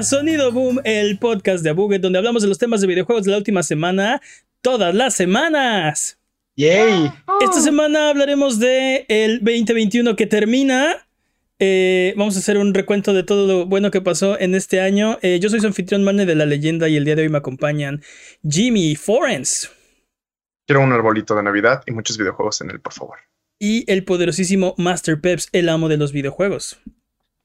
A Sonido Boom, el podcast de Abuget, donde hablamos de los temas de videojuegos de la última semana, todas las semanas. ¡Yay! Esta semana hablaremos de el 2021 que termina. Eh, vamos a hacer un recuento de todo lo bueno que pasó en este año. Eh, yo soy su anfitrión Mane de la leyenda y el día de hoy me acompañan Jimmy Forens. Quiero un arbolito de Navidad y muchos videojuegos en él, por favor. Y el poderosísimo Master Peps, el amo de los videojuegos.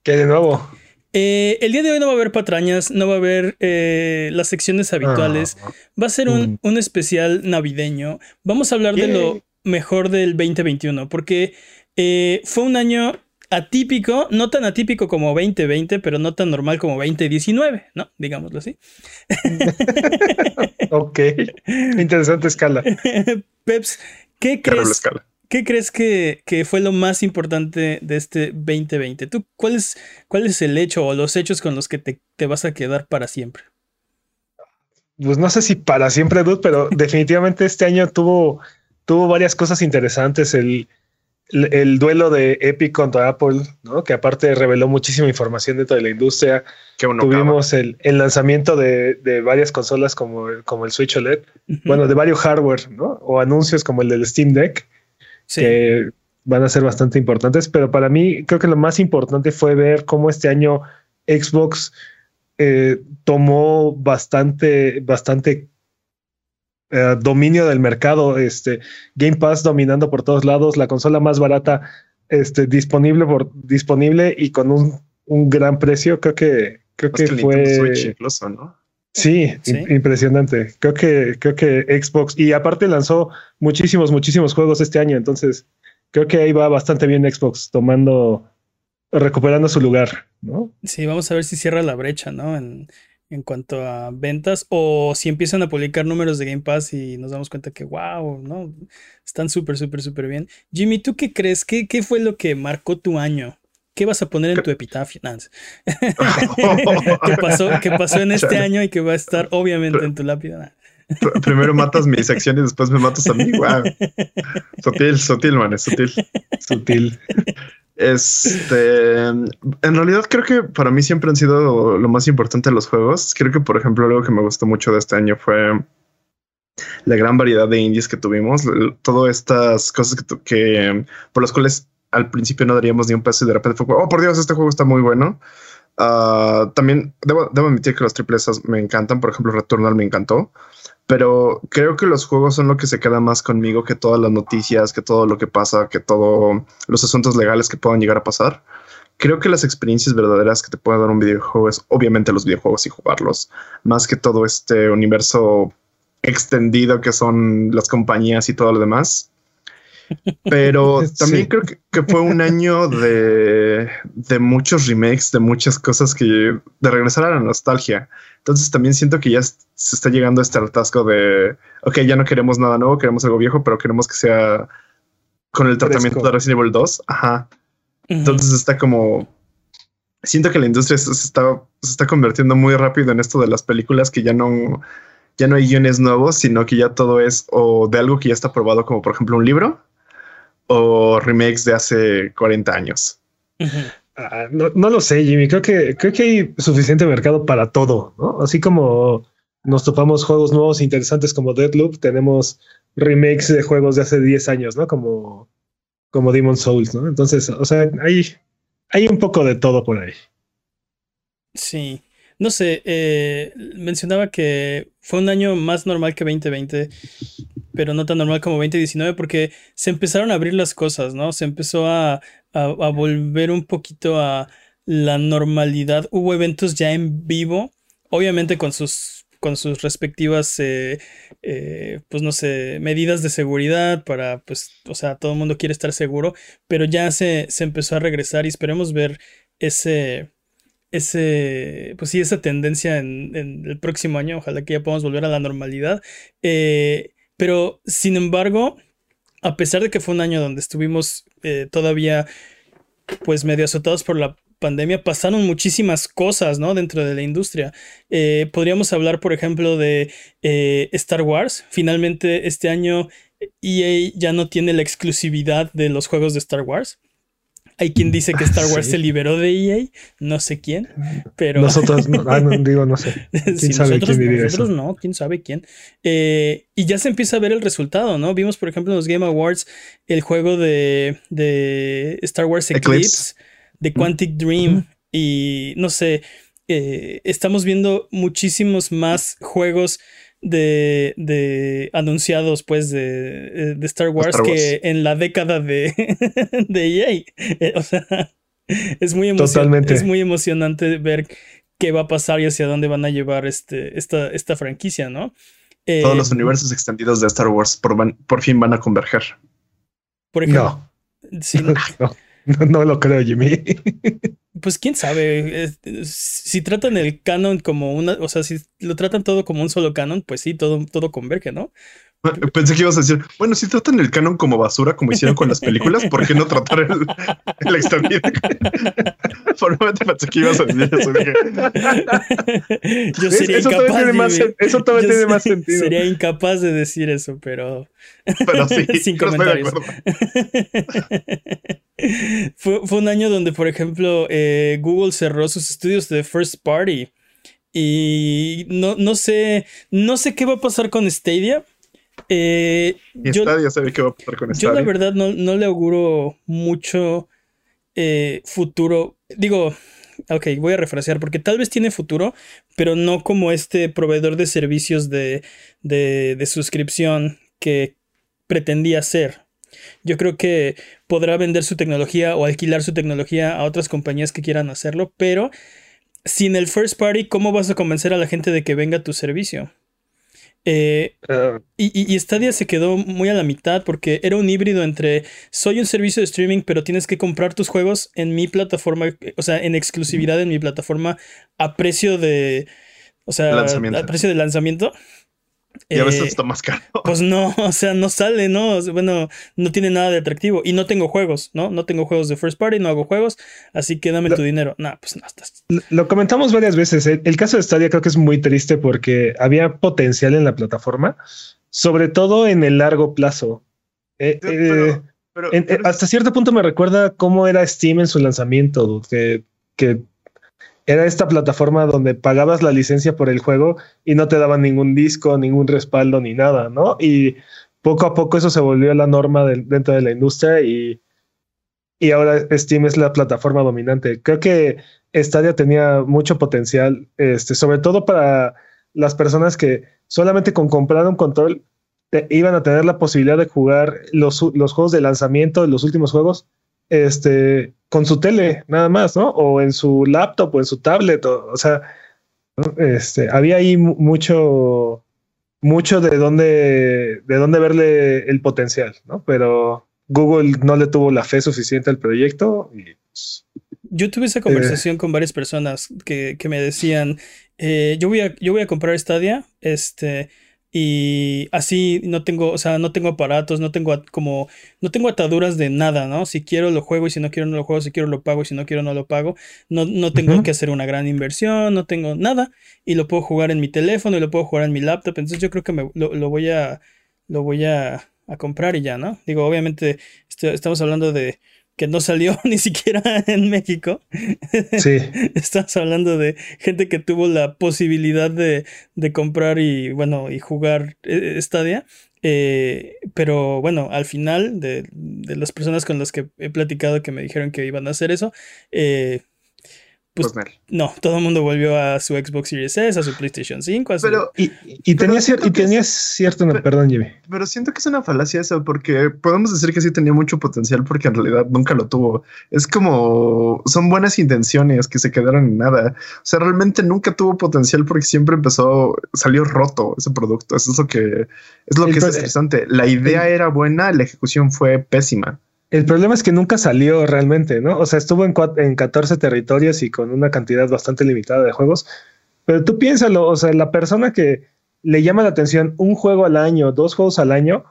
¿Qué de nuevo? Eh, el día de hoy no va a haber patrañas, no va a haber eh, las secciones habituales. Ah. Va a ser un, Mm. un especial navideño. Vamos a hablar de lo mejor del 2021, porque eh, fue un año atípico, no tan atípico como 2020, pero no tan normal como 2019, ¿no? Digámoslo así. Ok. Interesante escala. Peps, ¿qué crees, escala. ¿Qué crees que, que fue lo más importante de este 2020? ¿Tú cuál es, cuál es el hecho o los hechos con los que te, te vas a quedar para siempre? Pues no sé si para siempre, dude, pero definitivamente este año tuvo, tuvo varias cosas interesantes. El, el, el duelo de Epic contra Apple, ¿no? Que aparte reveló muchísima información dentro de la industria. Tuvimos el, el lanzamiento de, de varias consolas como, como el Switch OLED, bueno, de varios hardware, ¿no? O anuncios como el del Steam Deck. Sí. que van a ser bastante importantes, pero para mí creo que lo más importante fue ver cómo este año Xbox eh, tomó bastante, bastante eh, dominio del mercado, este Game Pass dominando por todos lados, la consola más barata este, disponible por disponible y con un, un gran precio, creo que creo que fue Switch incluso, ¿no? Sí, Sí. im- impresionante. Creo que, creo que Xbox, y aparte lanzó muchísimos, muchísimos juegos este año, entonces creo que ahí va bastante bien Xbox tomando, recuperando su lugar, ¿no? Sí, vamos a ver si cierra la brecha, ¿no? En, en cuanto a ventas o si empiezan a publicar números de Game Pass y nos damos cuenta que, wow, ¿no? Están súper, súper, súper bien. Jimmy, ¿tú qué crees? ¿Qué, qué fue lo que marcó tu año? ¿Qué vas a poner en tu epitafio? Sé. ¿Qué pasó, qué pasó en este Chale. año y que va a estar obviamente en tu lápida? Primero matas mi sección y después me matas a mí. Wow. Sutil, sutil, man, es sutil. Sutil. Este, en realidad creo que para mí siempre han sido lo más importante de los juegos. Creo que, por ejemplo, algo que me gustó mucho de este año fue la gran variedad de indies que tuvimos. Todas estas cosas que, que por las cuales al principio no daríamos ni un peso y de repente fue, oh, por Dios, este juego está muy bueno. Ah, también debo, debo admitir que los triples me encantan. Por ejemplo, Returnal me encantó. Pero creo que los juegos son lo que se queda más conmigo que todas las noticias, que todo lo que pasa, que todos los asuntos legales que puedan llegar a pasar. Creo que las experiencias verdaderas que te puede dar un videojuego es obviamente los videojuegos y jugarlos, más que todo este universo extendido que son las compañías y todo lo demás. Pero Sí. también creo que, que fue un año de, de muchos remakes, de muchas cosas que de regresar a la nostalgia. Entonces también siento que ya se está llegando a este hartazgo de, ok, ya no queremos nada nuevo, queremos algo viejo, pero queremos que sea con el tratamiento Fresco. de Resident Evil 2. Ajá. Entonces está como... Siento que la industria se se está, se está convirtiendo muy rápido en esto de las películas que ya no, ya no hay guiones nuevos, sino que ya todo es o de algo que ya está probado, como por ejemplo un libro, o remakes de hace 40 años. Ah, no, no lo sé, Jimmy. Creo que, creo que hay suficiente mercado para todo, ¿no? Así como nos topamos juegos nuevos e interesantes como Deadloop, tenemos remakes de juegos de hace 10 años, ¿no? Como, como Demon Souls, ¿no? Entonces, o sea, hay, hay un poco de todo por ahí. Sí, no sé, eh, mencionaba que fue un año más normal que 2020, pero no tan normal como 2019 porque se empezaron a abrir las cosas, ¿no? Se empezó a, a- volver un poquito a la normalidad. Hubo eventos ya en vivo, obviamente con sus, con sus respectivas, eh, eh, pues no sé, medidas de seguridad para, pues, o sea, todo el mundo quiere estar seguro, pero ya se, se empezó a regresar y esperemos ver ese ese, pues sí, esa tendencia en, el próximo año. Ojalá que ya podamos volver a la normalidad. Eh, pero, sin embargo, a pesar de que fue un año donde estuvimos eh, todavía, pues medio azotados por la pandemia, pasaron muchísimas cosas, ¿no? Dentro de la industria. Eh, podríamos hablar, por ejemplo, de Star Wars. Finalmente, este año EA ya no tiene la exclusividad de los juegos de Star Wars. Hay quien dice que Star Wars se liberó de EA, no sé quién, pero. Nosotros, no, ah, digo, no sé. ¿Quién sabe nosotros, quién nosotros no, quién sabe quién. Eh, y ya se empieza a ver el resultado, ¿no? Vimos, por ejemplo, en los Game Awards el juego de, de Star Wars Eclipse, de Quantic Dream, y no sé. Eh, estamos viendo muchísimos más juegos de, de anunciados pues de, de Star, Wars que en la década de, de EA. Eh, o sea, es muy, emocionante, es muy emocionante ver qué va a pasar y hacia dónde van a llevar este, esta, esta franquicia, ¿no? Todos los eh, universos extendidos de Star Wars por, por fin van a converger. Por ejemplo. no. No, lo creo, Jimmy. Pues quién sabe. Si tratan el canon como una. O sea, si lo tratan todo como un solo canon, pues sí, todo, todo converge, ¿no? Pensé que ibas a decir, bueno, si tratan el canon como basura, como hicieron con las películas, ¿por qué no tratar el, el extendido? Por pensé que ibas a decir eso. Yo sería eso incapaz. Tiene más, eso todavía tiene más sentido. Sería incapaz de decir eso, pero. Pero sí, sin comentarios. fue, fue, un año donde, por ejemplo, eh, Google cerró sus estudios de First Party. Y no, no sé. No sé qué va a pasar con Stadia eh, yo, sabe qué va a pasar con Yo la verdad no, le auguro mucho eh, futuro. Digo, ok, voy a refrasear porque tal vez tiene futuro, pero no como este proveedor de servicios de, de, de suscripción que pretendía ser. Yo creo que podrá vender su tecnología o alquilar su tecnología a otras compañías que quieran hacerlo, pero sin el first party, ¿cómo vas a convencer a la gente de que venga tu servicio? Eh, y, y, Stadia se quedó muy a la mitad porque era un híbrido entre soy un servicio de streaming, pero tienes que comprar tus juegos en mi plataforma, o sea, en exclusividad en mi plataforma a precio de. O sea, a precio de lanzamiento. Y a veces eh, está más caro. Pues no, o sea, no sale, ¿no? Bueno, no tiene nada de atractivo. Y no tengo juegos, ¿no? No tengo juegos de first party, no hago juegos, así que dame tu dinero. No, pues no estás. Lo comentamos varias veces. ¿eh? El caso de Stadia creo que es muy triste porque había potencial en la plataforma, sobre todo en el largo plazo. Eh, hasta cierto punto me recuerda cómo era Steam en su lanzamiento, que, que era esta plataforma donde pagabas la licencia por el juego y no te daban ningún disco, ningún respaldo ni nada, ¿no? Y poco a poco eso se volvió la norma dentro de la industria y, y ahora Steam es la plataforma dominante. Creo que Stadia tenía mucho potencial, este, sobre todo para las personas que solamente con comprar un control iban a tener la posibilidad de jugar los, los juegos de lanzamiento, los últimos juegos, este, con su tele, nada más, ¿no? O en su laptop o en su tablet, o, sea, este, había ahí mucho, mucho de dónde, de dónde verle el potencial, ¿no? Pero Google no le tuvo la fe suficiente al proyecto y pues, yo tuve esa conversación con varias personas que, que me decían, eh, yo, voy a, yo voy a comprar Stadia, este, y así no tengo, o sea, no tengo aparatos, no tengo como, no tengo ataduras de nada, ¿no? Si quiero lo juego y si no quiero no lo juego, si quiero lo pago y si no quiero no lo pago. No, no tengo que hacer una gran inversión, no tengo nada y lo puedo jugar en mi teléfono y lo puedo jugar en mi laptop. Entonces yo creo que me, lo, lo voy a, lo voy a, a comprar y ya, ¿no? Digo, obviamente este, estamos hablando de que no salió ni siquiera en México. Sí. Estamos hablando de gente que tuvo la posibilidad de, de comprar y, bueno, y jugar eh, Stadia. Eh, pero bueno, al final de, de, las personas con las que he platicado que me dijeron que iban a hacer eso, eh, pues, pues no, todo el mundo volvió a su Xbox Series S, a su PlayStation 5. A pero, y, y, tenía, y tenía cierto, perdón, Jimmy. Pero siento que es una falacia eso, porque podemos decir que sí tenía mucho potencial, porque en realidad nunca lo tuvo. Es como son buenas intenciones que se quedaron en nada. O sea, realmente nunca tuvo potencial porque siempre empezó, salió roto ese producto. Eso es lo que es lo que es estresante. La idea era buena, la ejecución fue pésima. El problema es que nunca salió realmente, ¿no? O sea, estuvo en, en 14 territorios y con una cantidad bastante limitada de juegos. Pero tú piénsalo, o sea, la persona que le llama la atención un juego al año, dos juegos al año,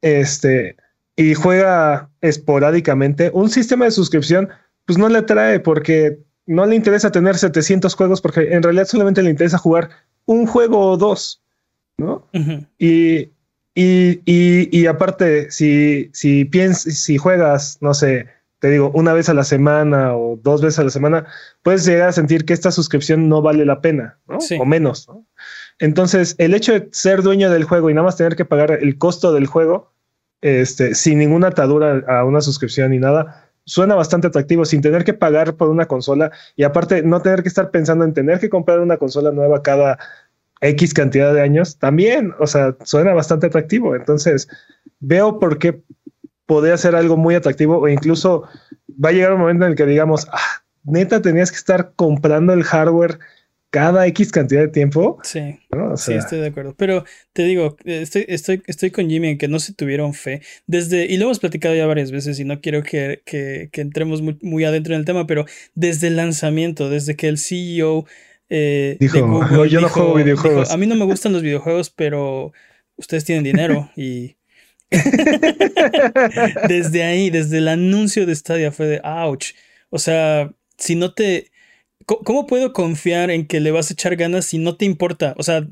este, y juega esporádicamente, un sistema de suscripción, pues no le atrae porque no le interesa tener 700 juegos porque en realidad solamente le interesa jugar un juego o dos, ¿no? Y y, y, y, aparte, si, si, piensas, si juegas, no sé, te digo, una vez a la semana o dos veces a la semana, puedes llegar a sentir que esta suscripción no vale la pena, ¿no? O menos, ¿no? Entonces, el hecho de ser dueño del juego y nada más tener que pagar el costo del juego, este, sin ninguna atadura a una suscripción ni nada, suena bastante atractivo, sin tener que pagar por una consola y aparte no tener que estar pensando en tener que comprar una consola nueva cada X cantidad de años, también, o sea, suena bastante atractivo. Entonces, veo por qué podría ser algo muy atractivo o incluso va a llegar un momento en el que digamos, ah, neta, tenías que estar comprando el hardware cada X cantidad de tiempo. Sí, sí, estoy de acuerdo. Pero te digo, estoy, estoy, estoy con Jimmy en que no se tuvieron fe. Desde, y lo hemos platicado ya varias veces y no quiero que, que, entremos muy, muy, adentro en el tema, pero desde el lanzamiento, desde que el CEO eh, dijo, yo no juego videojuegos. a mí no me gustan los videojuegos, pero ustedes tienen dinero y... desde ahí, desde el anuncio de Stadia fue de ouch. O sea, si no te ¿Cómo puedo confiar en que le vas a echar ganas si no te importa? O sea,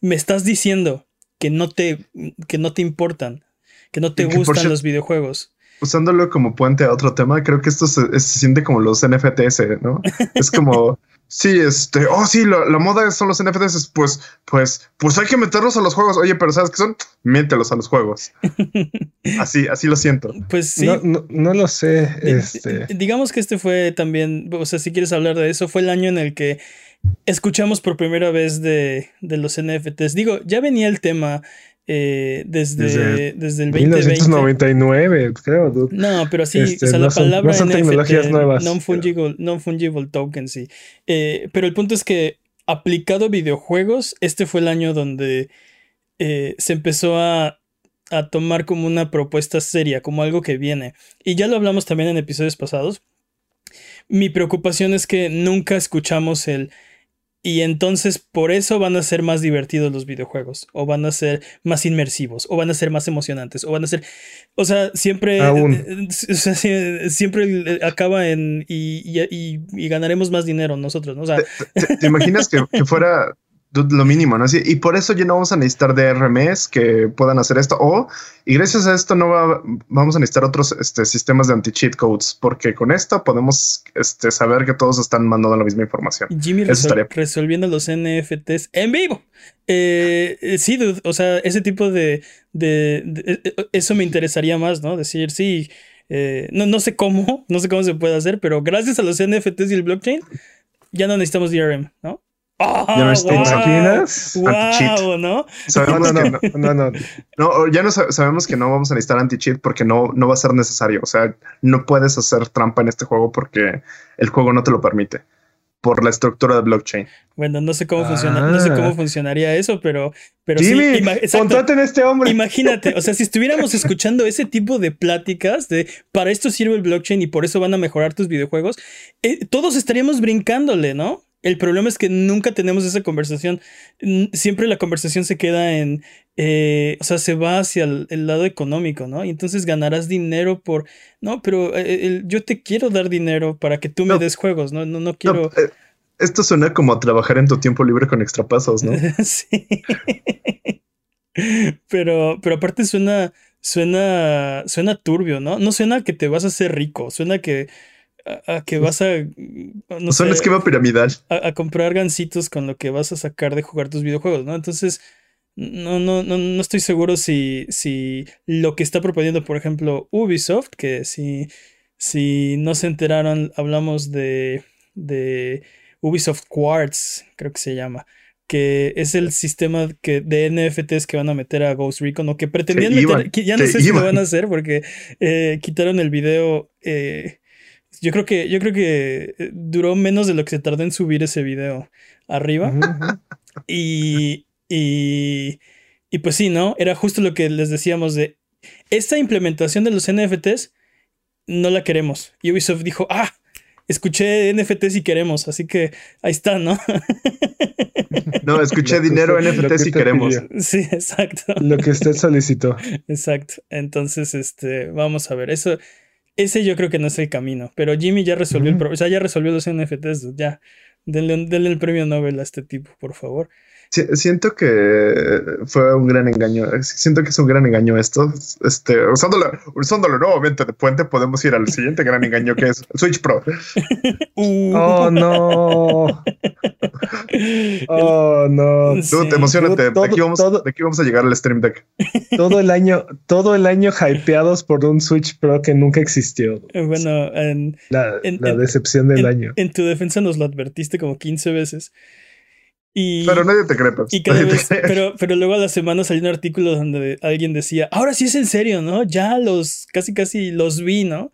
me estás diciendo que no te, que no te importan, que no te gustan los videojuegos. Usándolo como puente a otro tema, creo que esto se, se siente como los NFTs, ¿no? es como Sí, este, oh, sí, la, moda son los NFTs, pues, pues, pues hay que meterlos a los juegos. Oye, pero ¿sabes qué son? Mételos a los juegos. así, así lo siento. Pues sí. No, lo sé. Este. Digamos que este fue también, o sea, si quieres hablar de eso, fue el año en el que escuchamos por primera vez de, de los NFTs. Digo, ya venía el tema eh, desde, desde, el 1999, creo. No, pero sí, este, o sea, la palabra son, tecnologías nuevas. Non-fungible non -fungible tokens, sí. Eh, pero el punto es que aplicado a videojuegos, este fue el año donde eh, se empezó a, a tomar como una propuesta seria, como algo que viene. Y ya lo hablamos también en episodios pasados. Mi preocupación es que nunca escuchamos el y entonces por eso van a ser más divertidos los videojuegos, o van a ser más inmersivos, o van a ser más emocionantes, o van a ser, o sea, siempre, eh, eh, siempre acaba en y, ganaremos más dinero nosotros, ¿no? O sea, ¿Te, imaginas que, que, fuera lo mínimo, ¿no? y por eso ya no vamos a necesitar DRMs que puedan hacer esto. O, y gracias a esto no va, vamos a necesitar otros este, sistemas de anti-cheat codes, porque con esto podemos este, saber que todos están mandando la misma información. Jimmy resolviendo los NFTs en vivo. Eh, eh, sí, o sea, ese tipo de, de, eh, Eso me interesaría más, ¿no? Decir, sí, no, no sé cómo, no sé cómo se puede hacer, pero gracias a los NFTs y el blockchain, ya no necesitamos DRM, ¿no? Oh, ¿Ya no wow, imaginas? Wow, ¿no? Sabemos no, no, no, no, no, ya no sabemos que no vamos a necesitar anti-cheat porque no, no va a ser necesario. O sea, no puedes hacer trampa en este juego porque el juego no te lo permite por la estructura de blockchain. Bueno, no sé cómo funciona, no sé cómo ah. funcionaría eso, pero, pero Jimmy, sí, contraten a este hombre. Imagínate, o sea, si estuviéramos escuchando ese tipo de pláticas de para esto sirve el blockchain y por eso van a mejorar tus videojuegos, eh, todos estaríamos brincándole, ¿no? El problema es que nunca tenemos esa conversación. Siempre la conversación se queda en, eh, o sea, se va hacia el, lado económico, ¿no? Y entonces ganarás dinero por, no, pero eh, yo te quiero dar dinero para que tú me des juegos, ¿no? No, no quiero... Eh, esto suena como a trabajar en tu tiempo libre con extrapasos, ¿no? sí. pero, pero aparte suena, suena, suena turbio, ¿no? No suena que te vas a hacer rico, suena que a, que vas a. No Son esquema piramidal. A, comprar gancitos con lo que vas a sacar de jugar tus videojuegos, ¿no? Entonces, no, no, no, no estoy seguro si, si lo que está proponiendo, por ejemplo, Ubisoft, que si, si no se enteraron, hablamos de, de Ubisoft Quartz, creo que se llama que es el sistema que de NFTs que van a meter a Ghost Recon o que pretendían meter, ya no sé si lo van a hacer porque eh, quitaron el video eh, yo creo que, yo creo que eh, duró menos de lo que se tardó en subir ese video arriba. y, y, y pues sí, ¿no? Era justo lo que les decíamos de esta implementación de los NFTs no la queremos. Y Ubisoft dijo, ah, escuché NFTs y queremos, así que ahí está, ¿no? No, escuché dinero NFTs y queremos. Sí, exacto. Lo que usted solicitó. Exacto. Entonces, este, vamos a ver. Eso, ese yo creo que no es el camino, pero Jimmy ya resolvió el problema, o sea, ya resolvió los NFTs, ya. Denle, denle el premio Nobel a este tipo, por favor. Siento que fue un gran engaño. Siento que es un gran engaño esto. Este, usándolo, usándolo nuevamente de puente, podemos ir al siguiente gran engaño que es el Switch Pro. Uh. Oh no. Oh no. Tú te emocionate. de, aquí vamos, de aquí vamos a llegar al Stream Deck. Todo el año, todo el año hypeados por un Switch Pro que nunca existió. Eh, bueno, en, la, decepción del año. En tu defensa nos lo advertiste como 15 veces pero nadie te cree, pero, pero luego a la semana salió un artículo donde alguien decía, ahora sí es en serio, ¿no? Ya los, casi casi los vi, ¿no?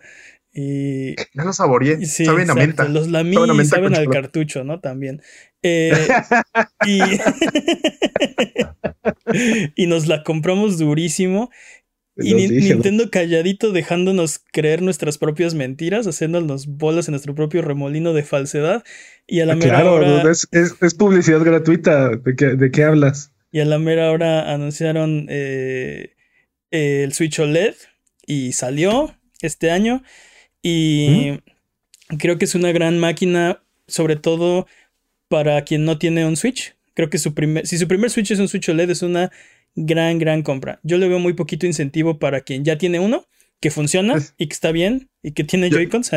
Y, ya los saboreé, saben a menta. Los lamí saben al cartucho, ¿no? También. Eh, y, y nos la compramos durísimo. Y Nintendo calladito dejándonos creer nuestras propias mentiras, haciéndonos bolas en nuestro propio remolino de falsedad. Y a la mera claro, hora. Es, es, publicidad gratuita. ¿De qué, ¿De qué hablas? Y a la mera hora anunciaron eh, el Switch OLED y salió este año. Y creo que es una gran máquina, sobre todo para quien no tiene un Switch. Creo que su primer, si su primer Switch es un Switch OLED, es una gran, gran compra. Yo le veo muy poquito incentivo para quien ya tiene uno, que funciona y que está bien y que tiene Joy-Cons.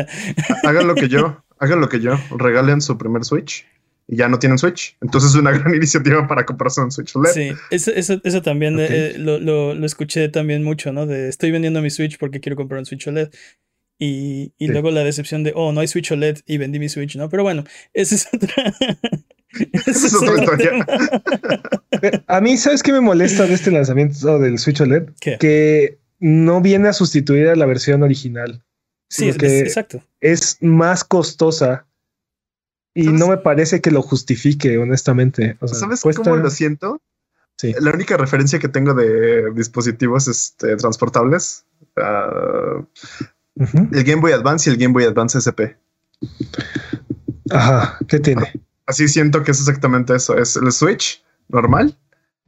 hagan lo que yo, hagan lo que yo, regalen su primer Switch y ya no tienen Switch. Entonces es una gran iniciativa para comprarse un Switch LED. Sí, eso, también eh, lo, escuché también mucho, ¿no? De estoy vendiendo mi Switch porque quiero comprar un Switch OLED. Y, luego la decepción de, oh, no hay Switch OLED y vendí mi Switch, ¿no? Pero bueno, esa es otra. esa es otra historia. A mí, ¿sabes qué me molesta de este lanzamiento del Switch OLED? Que no viene a sustituir a la versión original. Sí, es, exacto. Es más costosa y no me parece que lo justifique, honestamente. ¿Sabes cómo lo siento? Sí. La única referencia que tengo de dispositivos este, transportables, uh, el Game Boy Advance y el Game Boy Advance SP. Ajá, ¿qué tiene? Así siento que es exactamente eso. Es el Switch normal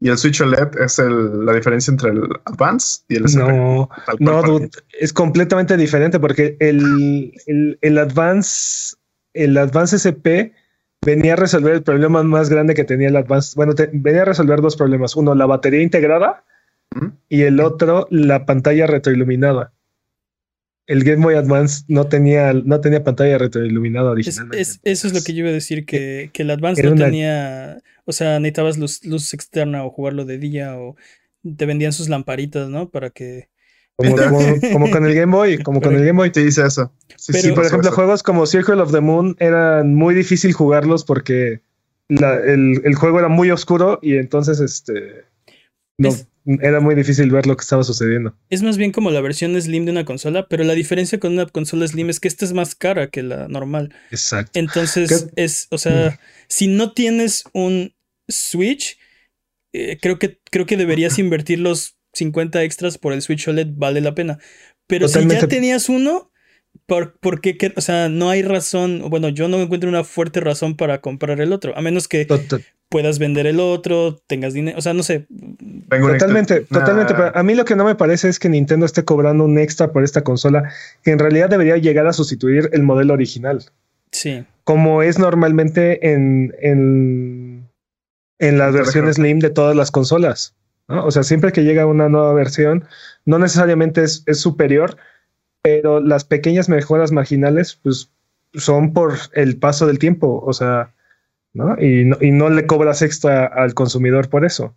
y el Switch OLED es la diferencia entre el Advance y el SP. No, no, es completamente diferente porque el, el, Advance, el Advance SP venía a resolver el problema más grande que tenía el Advance. Bueno, venía a resolver dos problemas. Uno, la batería integrada y el otro, la pantalla retroiluminada el Game Boy Advance no tenía, no tenía pantalla retroiluminada originalmente. eso es lo que yo iba a decir, que, el Advance no tenía, o sea, necesitabas luz, luz, externa o jugarlo de día o te vendían sus lamparitas, ¿no? Para que... Como, con el Game Boy, como con el Game Boy. Te dice eso. Sí, por ejemplo, juegos como Circle of the Moon eran muy difícil jugarlos porque el, juego era muy oscuro y entonces este... No, era muy difícil ver lo que estaba sucediendo. Es más bien como la versión Slim de una consola, pero la diferencia con una consola Slim es que esta es más cara que la normal. Exacto. Entonces, es, o sea, mm. si no tienes un Switch, eh, creo, que, creo que deberías invertir los 50 extras por el Switch OLED, vale la pena. Pero si ya tenías uno, ¿por, por qué? O sea, no hay razón, bueno, yo no encuentro una fuerte razón para comprar el otro, a menos que puedas vender el otro, tengas dinero, o sea, no sé. totalmente, totalmente. Pero a mí lo que no me parece es que Nintendo esté cobrando un extra por esta consola, que en realidad debería llegar a sustituir el modelo original. Sí. Como es normalmente en, en, en las versiones Slim de todas las consolas. O sea, siempre que llega una nueva versión, no necesariamente es, es superior, pero las pequeñas mejoras marginales, pues son por el paso del tiempo. O sea, ¿no? Y, no, y no le cobras extra al consumidor por eso.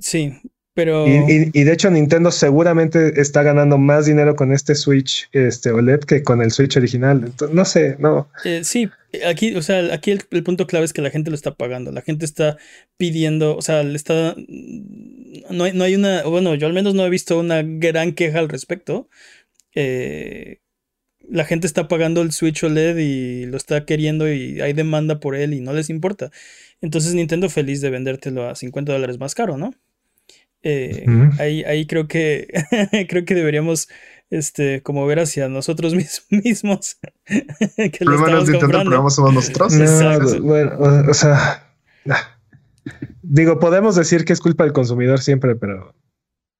Sí, pero... Y, de hecho Nintendo seguramente está ganando más dinero con este Switch este OLED que con el Switch original. no sé, no. Eh, sí, aquí, o sea, aquí el, punto clave es que la gente lo está pagando. La gente está pidiendo, o sea, le está... No hay, no hay una, bueno, yo al menos no he visto una gran queja al respecto. Eh, la gente está pagando el Switch OLED y lo está queriendo y hay demanda por él y no les importa. Entonces Nintendo feliz de vendértelo a 50 dólares más caro, ¿no? Eh, ahí, ahí creo que creo que deberíamos este como ver hacia nosotros mismos que lo estamos Nintendo, somos nosotros. bueno, o sea, digo, podemos decir que es culpa del consumidor siempre, pero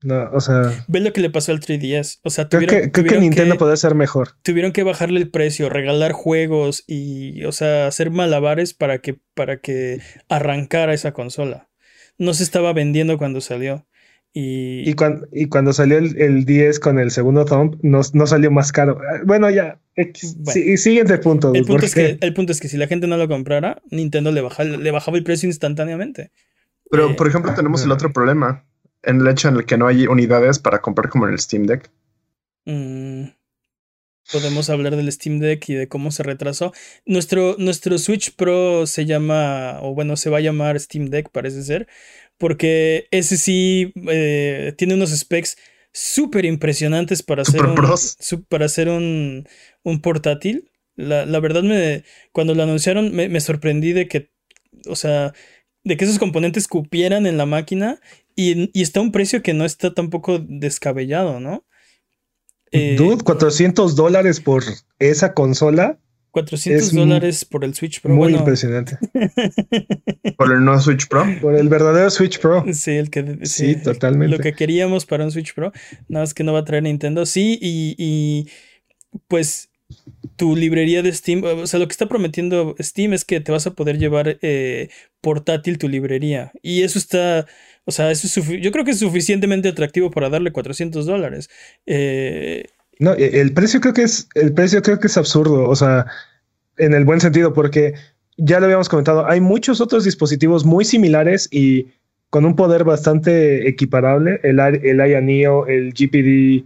No, o sea. Ve lo que le pasó al 3DS. O sea, creo tuvieron, que, creo que Nintendo que- puede ser mejor. tuvieron que bajarle el precio, regalar juegos y, o sea, hacer malabares para que, para que arrancara esa consola. No se estaba vendiendo cuando salió. Y, Y, cuan- y cuando salió el, el 10 con el segundo thumb, no, no salió más caro. Ah, Bueno, ya. X. Bueno. Sí, siguiente punto. el, punto es que, el punto es que si la gente no lo comprara, Nintendo le, baja- le bajaba el precio instantáneamente. Pero, Eh, por ejemplo, tenemos el otro problema. En el hecho en el que no hay unidades para comprar como en el Steam Deck. Mm, podemos hablar del Steam Deck y de cómo se retrasó. Nuestro, nuestro Switch Pro se llama, o bueno, se va a llamar Steam Deck, parece ser, porque ese sí eh, tiene unos specs súper impresionantes para hacer un, su- para hacer un, un portátil. La, la verdad, me, cuando lo anunciaron, me, me sorprendí de que, o sea, de que esos componentes cupieran en la máquina y, y está a un precio que no está tampoco descabellado, ¿no? Eh, Dude, 400 dólares por esa consola. 400 es mu- dólares por el Switch Pro. Muy bueno, impresionante. Por el no Switch Pro. Por el verdadero Switch Pro. sí, el que Sí, totalmente. Lo que queríamos para un Switch Pro, nada más que no va a traer Nintendo. Sí, y, y, pues tu librería de Steam, o sea, lo que está prometiendo Steam es que te vas a poder llevar eh, portátil tu librería. Y eso está, o sea, eso es yo creo que es suficientemente atractivo para darle 400 dólares. Eh, No, e- el precio creo que es, el precio creo que es absurdo, o sea, en el buen sentido, porque ya lo habíamos comentado, hay muchos otros dispositivos muy similares y con un poder bastante equiparable, el, el Aya Neo, el GPD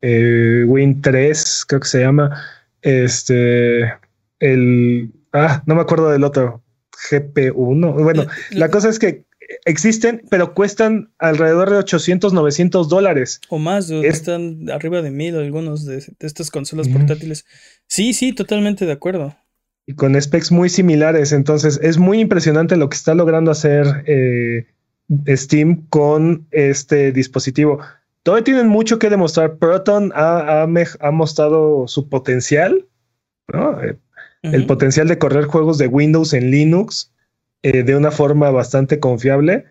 eh, Win 3, creo que se llama, este, el, ah, no me acuerdo del otro, GP1, bueno, la cosa es que existen, pero cuestan alrededor de 800, 900 dólares. O más, dude, Es- están arriba de mil algunos de, de estas consolas portátiles. Sí, sí, totalmente de acuerdo. y con specs muy similares. Entonces es muy impresionante lo que está logrando hacer eh, Steam con este dispositivo. Todavía tienen mucho que demostrar. Proton ha, ha mej- ha mostrado su potencial, ¿no? Eh, el potencial de correr juegos de Windows en Linux eh, de una forma bastante confiable,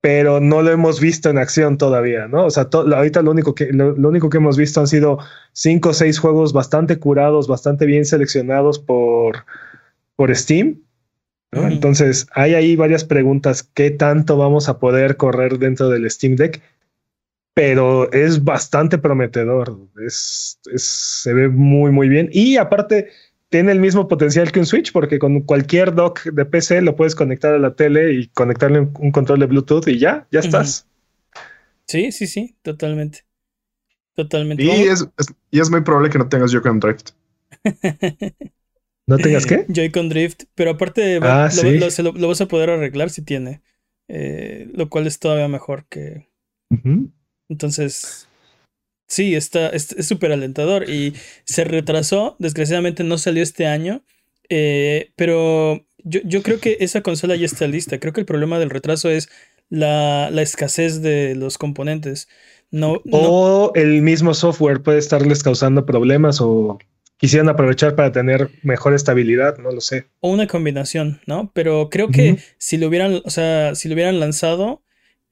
pero no lo hemos visto en acción todavía, ¿no? O sea, ahorita lo único, que, lo, lo único que hemos visto han sido cinco o seis juegos bastante curados, bastante bien seleccionados por, por Steam. Entonces, hay ahí varias preguntas. ¿Qué tanto vamos a poder correr dentro del Steam Deck? Pero es bastante prometedor. Es, es- se ve muy, muy bien. Y aparte, tiene el mismo potencial que un Switch, porque con cualquier dock de PC lo puedes conectar a la tele y conectarle un, un control de Bluetooth y ya, ya estás. Sí, sí, sí, totalmente. Totalmente. Y es, es- y es muy probable que no tengas Joy-Con Drift. ¿No tengas qué? Joy-Con Drift, pero aparte Ah, lo, sí. lo- se lo- lo vas a poder arreglar si tiene, eh, lo cual es todavía mejor que... Entonces, sí, está, es súper alentador y se retrasó, desgraciadamente no salió este año, eh, pero yo, yo creo que esa consola ya está lista, creo que el problema del retraso es la, la escasez de los componentes. No, no, O el mismo software puede estarles causando problemas o quisieran aprovechar para tener mejor estabilidad, no lo sé. O una combinación, ¿no? Pero creo que si lo hubieran, o sea, si lo hubieran lanzado,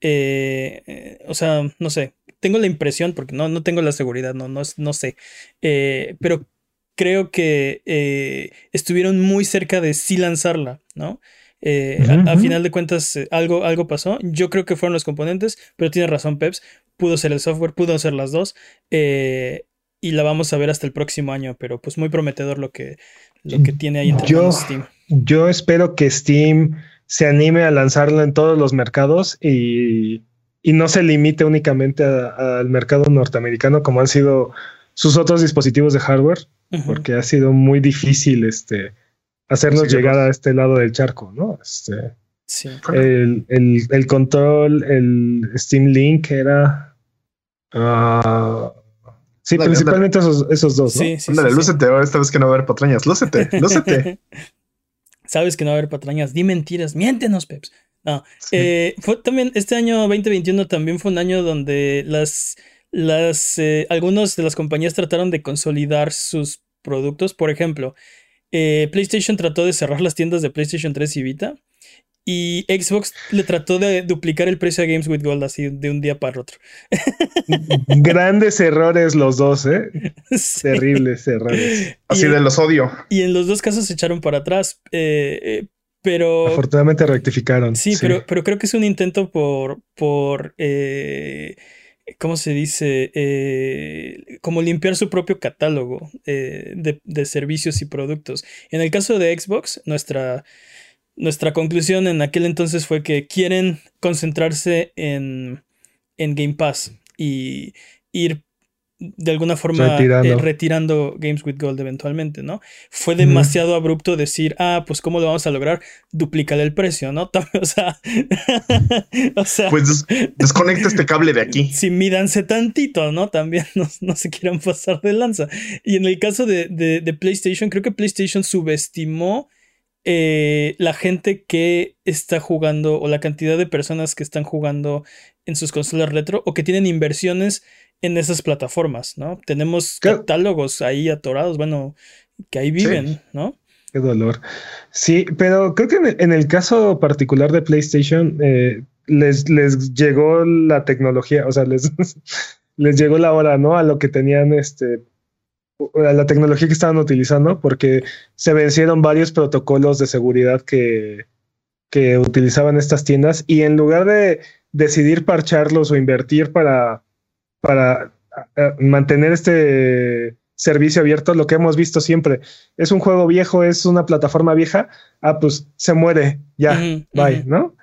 eh, eh, o sea, no sé, tengo la impresión, porque no, no tengo la seguridad, no, no, no sé, eh, pero creo que eh, estuvieron muy cerca de sí lanzarla, ¿no? Eh, a, final de cuentas, eh, algo, algo pasó. Yo creo que fueron los componentes, pero tiene razón, Peps. Pudo ser el software, pudo ser las dos. y la vamos a ver hasta el próximo año, pero pues muy prometedor lo que, lo que tiene ahí entre Yo- Steam. Yo espero que Steam se anime a lanzarlo en todos los mercados y, y no se limite únicamente al mercado norteamericano como han sido sus otros dispositivos de hardware, porque ha sido muy difícil este, hacernos Sí, llegar a este lado del charco, ¿no? Este, Sí. el, el, el control, el Steam Link era... ah, sí, principalmente esos, esos dos, ¿no? Sí, sí, Ándale, sí, sí. lúcete ahora esta vez que no va a haber patrañas. Lúcete, lúcete. Sabes que no va a haber patrañas. Di mentiras. Miéntenos, Peps. No. Sí. Eh, fue también, este año 2021 también fue un año donde las, las, eh, algunas de las compañías trataron de consolidar sus productos. Por ejemplo, eh, PlayStation trató de cerrar las tiendas de PlayStation 3 y Vita. Y Xbox le trató de duplicar el precio a Games with Gold así de un día para otro. Grandes errores los dos, ¿eh? Terribles errores. Así de los odio. Y en los dos casos se echaron para atrás. Eh, eh, pero. Afortunadamente rectificaron. Sí, Pero, pero creo que es un intento por. por eh, ¿Cómo se dice? como limpiar su propio catálogo de, de servicios y productos. En el caso de Xbox, nuestra nuestra conclusión en aquel entonces fue que quieren concentrarse en, en Game Pass y ir de alguna forma eh, retirando Games with Gold eventualmente, ¿no? Fue demasiado abrupto decir, ah, pues ¿cómo lo vamos a lograr? Duplicar el precio, ¿no? o sea, pues desconecta este cable de aquí. Sí, mídanse tantito, ¿no? También no, se quieran pasar de lanza. Y en el caso de, de PlayStation, creo que PlayStation subestimó eh, la gente que está jugando o la cantidad de personas que están jugando en sus consolas retro o que tienen inversiones en esas plataformas, ¿no? Tenemos catálogos ahí atorados, bueno, que ahí viven, ¿no? Qué dolor. Sí, pero creo que en el, caso particular de PlayStation eh, les, les llegó la tecnología, o sea, les, les llegó la hora, ¿no? A lo que tenían este la tecnología que estaban utilizando porque se vencieron varios protocolos de seguridad que, que utilizaban estas tiendas y en lugar de decidir parcharlos o invertir para, para mantener este servicio abierto, lo que hemos visto siempre, es un juego viejo, es una plataforma vieja, ah, pues se muere, ya, bye, ¿no?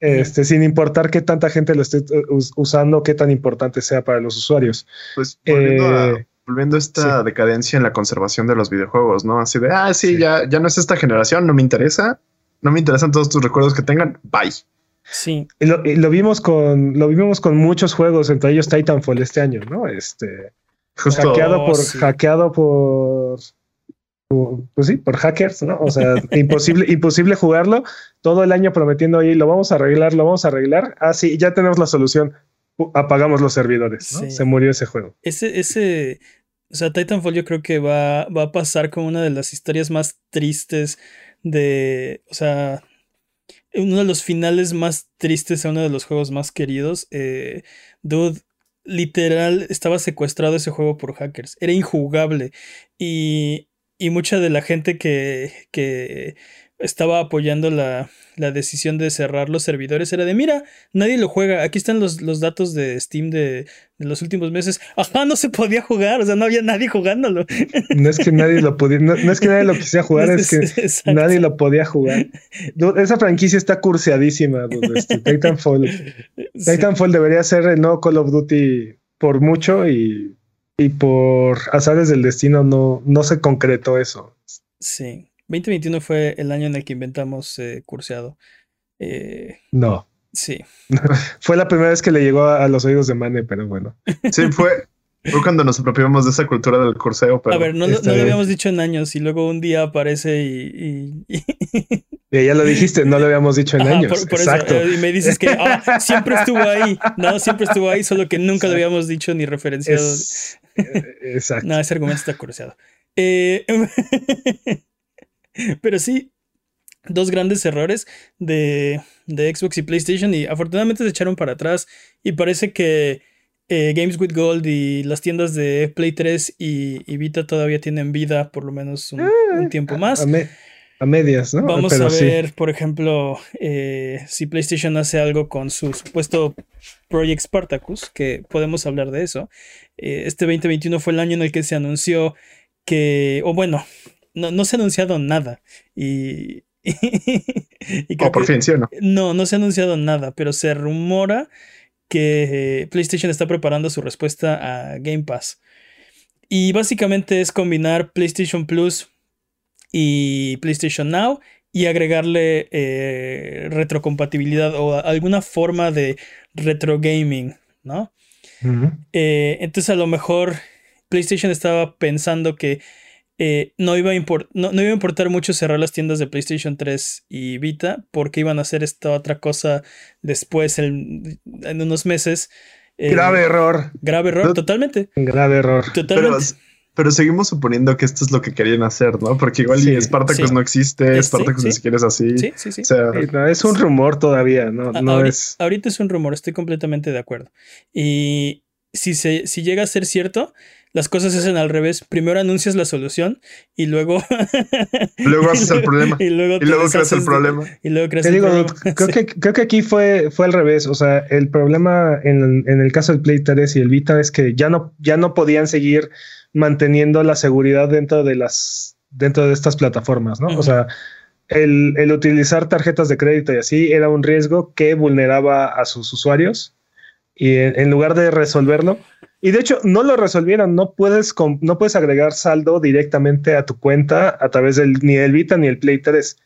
Este, sin importar qué tanta gente lo esté usando, qué tan importante sea para los usuarios. Pues volviendo volviendo a esta decadencia en la conservación de los videojuegos, ¿no? Así de, ah, sí, Ya, ya no es esta generación, no me interesa, no me interesan todos tus recuerdos que tengan, bye. Sí. Y lo, vimos con, lo vimos con muchos juegos, entre ellos Titanfall este año, ¿no? Este, hackeado por, hackeado por, pues sí, por hackers, ¿no? O sea, imposible, imposible jugarlo todo el año prometiendo, oye, lo vamos a arreglar, lo vamos a arreglar. Ah, sí, ya tenemos la solución apagamos los servidores, ¿no? Se murió ese juego. Ese, ese, o sea, Titanfall yo creo que va, va a pasar como una de las historias más tristes de, o sea, uno de los finales más tristes a uno de los juegos más queridos. Eh, dude, literal, estaba secuestrado ese juego por hackers. Era injugable. Y, y mucha de la gente que, que estaba apoyando la, decisión de cerrar los servidores era de, mira, nadie lo juega, aquí están los, los datos de Steam de, los últimos meses. Ajá, no se podía jugar, o sea, no había nadie jugándolo. No es que nadie lo podía, no, es que nadie lo quisiera jugar, es que nadie lo podía jugar. Esa franquicia está curseadísima, este, Titanfall. Titanfall debería ser el nuevo Call of Duty por mucho y, y por azares del destino no, no se concretó eso. Sí. 2021 fue el año en el que inventamos eh, curseado. Eh, no. Sí. fue la primera vez que le llegó a, los oídos de Mane, pero bueno. Sí, fue, fue cuando nos apropiamos de esa cultura del curseo. a ver, no, lo habíamos dicho en años y luego un día aparece y. ya lo dijiste, no lo habíamos dicho en años. Exacto. Eh, y me dices que ah, siempre estuvo ahí. No, siempre estuvo ahí, solo que nunca lo habíamos dicho ni referenciado. exacto. No, ese argumento está curseado. Eh. Pero sí, dos grandes errores de, Xbox y PlayStation y afortunadamente se echaron para atrás y parece que eh, Games with Gold y las tiendas de Play 3 y, Vita todavía tienen vida por lo menos un, ah, tiempo más. A, medias, ¿no? Vamos a ver, por ejemplo, eh, si PlayStation hace algo con su supuesto Project Spartacus, que podemos hablar de eso. Eh, este 2021 fue el año en el que se anunció que, o bueno, no, no se ha anunciado nada. Y. y por fin, ¿sí o no? No, no se ha anunciado nada, pero se rumora que PlayStation está preparando su respuesta a Game Pass. Y básicamente es combinar PlayStation Plus y PlayStation Now y agregarle eh, retrocompatibilidad o alguna forma de retro gaming, ¿no? Eh, entonces a lo mejor PlayStation estaba pensando que eh, no, iba a no, iba a importar mucho cerrar las tiendas de PlayStation 3 y Vita porque iban a hacer esta otra cosa después en, unos meses. Eh, grave error. Grave error, totalmente. Grave error. Totalmente. pero seguimos suponiendo que esto es lo que querían hacer, ¿no? Porque igual Sí, y Spartacus sí. no existe, Spartacus sí, ni siquiera es así. Sí, sí, sí. O sea, no, es un rumor todavía, no, A- no ahori- es. Ahorita es un rumor, estoy completamente de acuerdo. Y si, se, si llega a ser cierto, las cosas se hacen al revés. Primero anuncias la solución y luego... Luego haces el problema. Y luego, y luego creas el de- problema. Y luego creas Te el digo, problema. creo, Sí. que, creo que aquí fue, fue al revés. O sea, el problema en, en el caso del Play 3 y el Vita es que ya no, ya no podían seguir manteniendo la seguridad dentro de las dentro de estas plataformas, ¿no? O sea, el, el utilizar tarjetas de crédito y así era un riesgo que vulneraba a sus usuarios. Y en, en lugar de resolverlo, y de hecho no lo resolvieron, no puedes, no puedes agregar saldo directamente a tu cuenta a través del ni el Vita ni el Play 3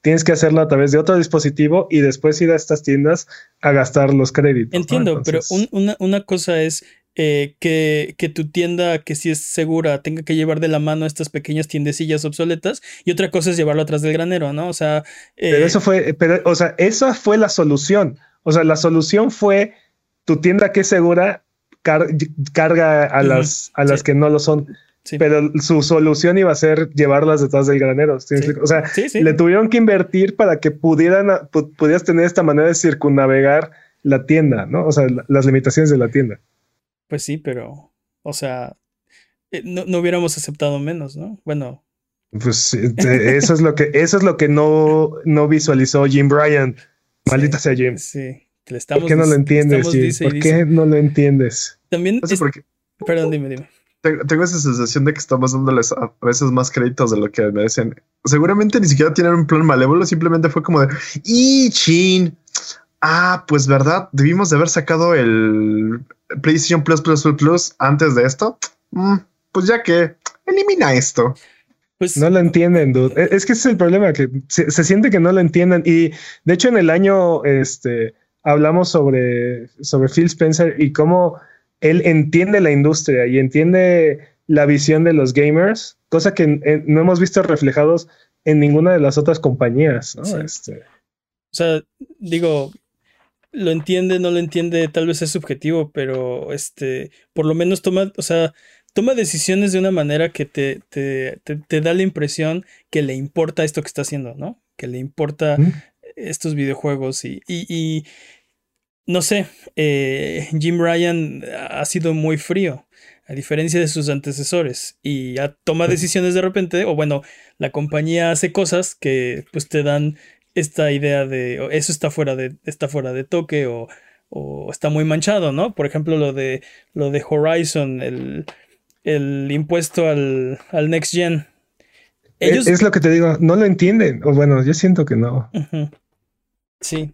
tienes que hacerlo a través de otro dispositivo y después ir a estas tiendas a gastar los créditos. ¿no? Entiendo, pero un- una, una cosa es eh, que, que tu tienda, que si es segura, tenga que llevar de la mano estas pequeñas tiendecillas obsoletas, y otra cosa es llevarlo atrás del granero, ¿no? O sea, eh, Pero eso fue, pero, o sea, esa fue la solución. O sea, la solución fue tu tienda que es segura car- carga a las, a las sí. que no lo son. sí. Pero su solución iba a ser llevarlas detrás del granero. O sea, le tuvieron que invertir para que pudieran, pu- pudieras tener esta manera de circunnavegar la tienda, ¿no? O sea, la- las limitaciones de la tienda. Pues sí, pero, o sea, eh, no, no hubiéramos aceptado menos, ¿no? Bueno, Pues te- eso es lo que, eso es lo que no, no visualizó Jim Bryan. Maldita sea Jim. sí, que le estamos ¿Por qué no lo entiendes, dice ¿Por dice. qué no lo entiendes? También, No sé es- por qué. perdón, dime, dime. Tengo, esa sensación de que estamos dándoles a veces más créditos de lo que merecen. Seguramente ni siquiera tienen un plan malévolo, simplemente fue como de, y chin. Ah, pues verdad, debimos de haber sacado el PlayStation Plus Plus Plus Plus antes de esto. Mm, pues ya que elimina esto. Pues No lo entienden, dude. E- Es que ese es el problema, que se, se siente que no lo entienden. Y de hecho, en el año este, hablamos sobre, sobre Phil Spencer y cómo él entiende la industria y entiende la visión de los gamers, cosa que en- no hemos visto reflejados en ninguna de las otras compañías. ¿no? Sí. Este, O sea, digo, lo entiende, no lo entiende, tal vez es subjetivo, pero este, por lo menos toma, o sea, toma decisiones de una manera que te, te, te, te da la impresión que le importa esto que está haciendo, ¿no? Que le importa ¿Mm? estos videojuegos y, y, y no sé, eh, Jim Ryan ha sido muy frío, a diferencia de sus antecesores, y ya toma decisiones de repente, o bueno, la compañía hace cosas que pues te dan esta idea de eso está fuera de, está fuera de toque o, o está muy manchado, ¿no? Por ejemplo, lo de, lo de Horizon, el, el impuesto al, al Next Gen. Ellos... Es, es lo que te digo, no lo entienden. O bueno, yo siento que no. Sí.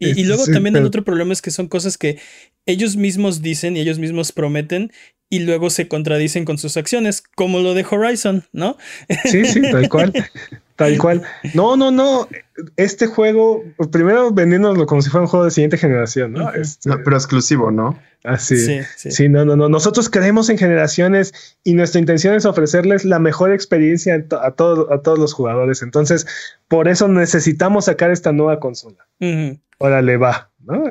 Y, y Es- luego sí, también el otro problema es que son cosas que ellos mismos dicen y ellos mismos prometen y luego se contradicen con sus acciones, como lo de Horizon, ¿no? Sí, sí, tal cual. Tal cual. No, no, no. Este juego, primero vendiéndolo como si fuera un juego de siguiente generación, ¿no? Este, No, pero exclusivo, ¿no? Así. Sí, sí. Sí, no, no, no. Nosotros creemos en generaciones y nuestra intención es ofrecerles la mejor experiencia a, to- a, todo- a todos los jugadores. Entonces, por eso necesitamos sacar esta nueva consola. Ujú. Órale, va, ¿no?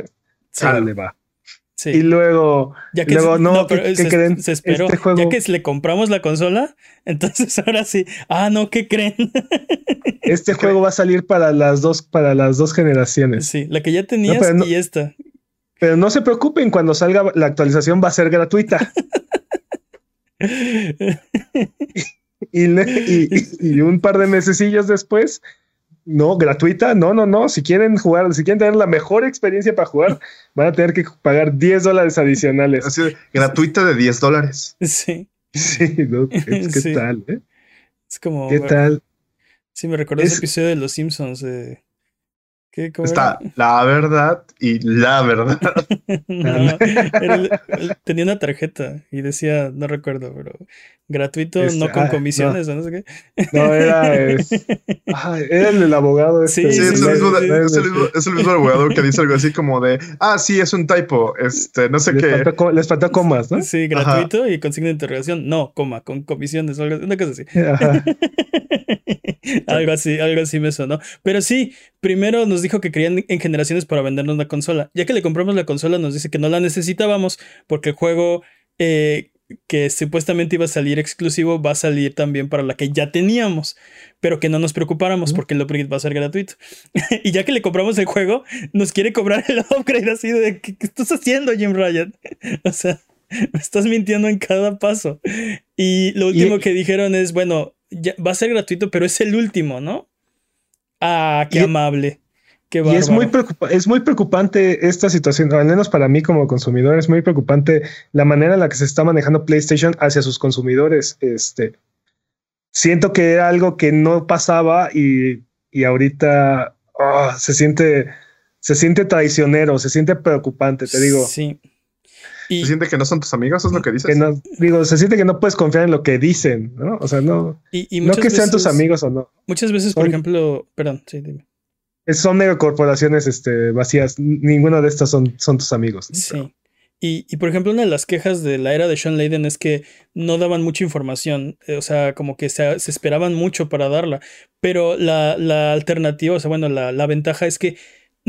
Sí, Órale, va. sí. Y luego, Ya que luego, se- no, pero ¿qué- se, creen? se esperó. Este juego- Ya que le compramos la consola, entonces ahora sí. Ah, no, ¿qué creen? este juego va a salir para las dos, para las dos generaciones. sí, la que ya tenías no- y esta. Pero no se preocupen, cuando salga la actualización va a ser gratuita. Y, le- y- y un par de mesecillos después, no, gratuita, no, no, no. Si quieren jugar, si quieren tener la mejor experiencia para jugar, van a tener que pagar 10 dólares adicionales. Así de, gratuita de 10 dólares. Sí, Sí, ¿no? ¿Qué, qué Sí. tal? eh? es como. ¿Qué tal? Sí, me recordó ese Es- episodio de Los Simpsons. eh, ¿Qué? ¿Cómo Está era? la verdad y la verdad. No, era el- el- tenía una tarjeta y decía, no recuerdo, pero gratuito, Este, no con ah, comisiones o no sé qué. No, era, es- ah, era el abogado. Este, Sí, Sí, es, sí, el mismo, sí, es, el mismo, es el mismo abogado que dice algo así como de, ah, sí, es un typo, este, no sé Les qué. faltó, les faltó comas, ¿no? Sí, gratuito y con signo de interrogación. No, coma, con comisiones o algo, una cosa así. Ajá. algo así, algo así me sonó. Pero sí, primero nos dijo que querían en generaciones para vendernos la consola. Ya que le compramos la consola, nos dice que no la necesitábamos porque el juego eh, que supuestamente iba a salir exclusivo va a salir también para la que ya teníamos, pero que no nos preocupáramos porque el upgrade va a ser gratuito. y ya que le compramos el juego, nos quiere cobrar el upgrade así de ¿qué, estás haciendo, Jim Ryan? o sea, me estás mintiendo en cada paso. Y lo último que dijeron es, bueno, ya, va a ser gratuito, pero es el último, ¿no? Ah, qué amable y es muy, es muy preocupante esta situación, al menos para mí como consumidor, es muy preocupante la manera en la que se está manejando PlayStation hacia sus consumidores. Este, siento que era algo que no pasaba y, y ahorita ah, se siente se siente traicionero, se siente preocupante, te digo. Sí. se siente que no son tus amigos, es lo que dices. digo, se siente que no puedes confiar en lo que dicen, ¿no? O sea, no. Y, no que sean tus amigos o no. Muchas veces, por ejemplo, perdón, sí, dime son megacorporaciones este, vacías. Ninguna de estas son, son tus amigos. Sí. Y, por ejemplo, una de las quejas de la era de Sean Layden es que no daban mucha información, eh, o sea, como que se, esperaban mucho para darla, pero la, alternativa, o sea, bueno, la, la ventaja es que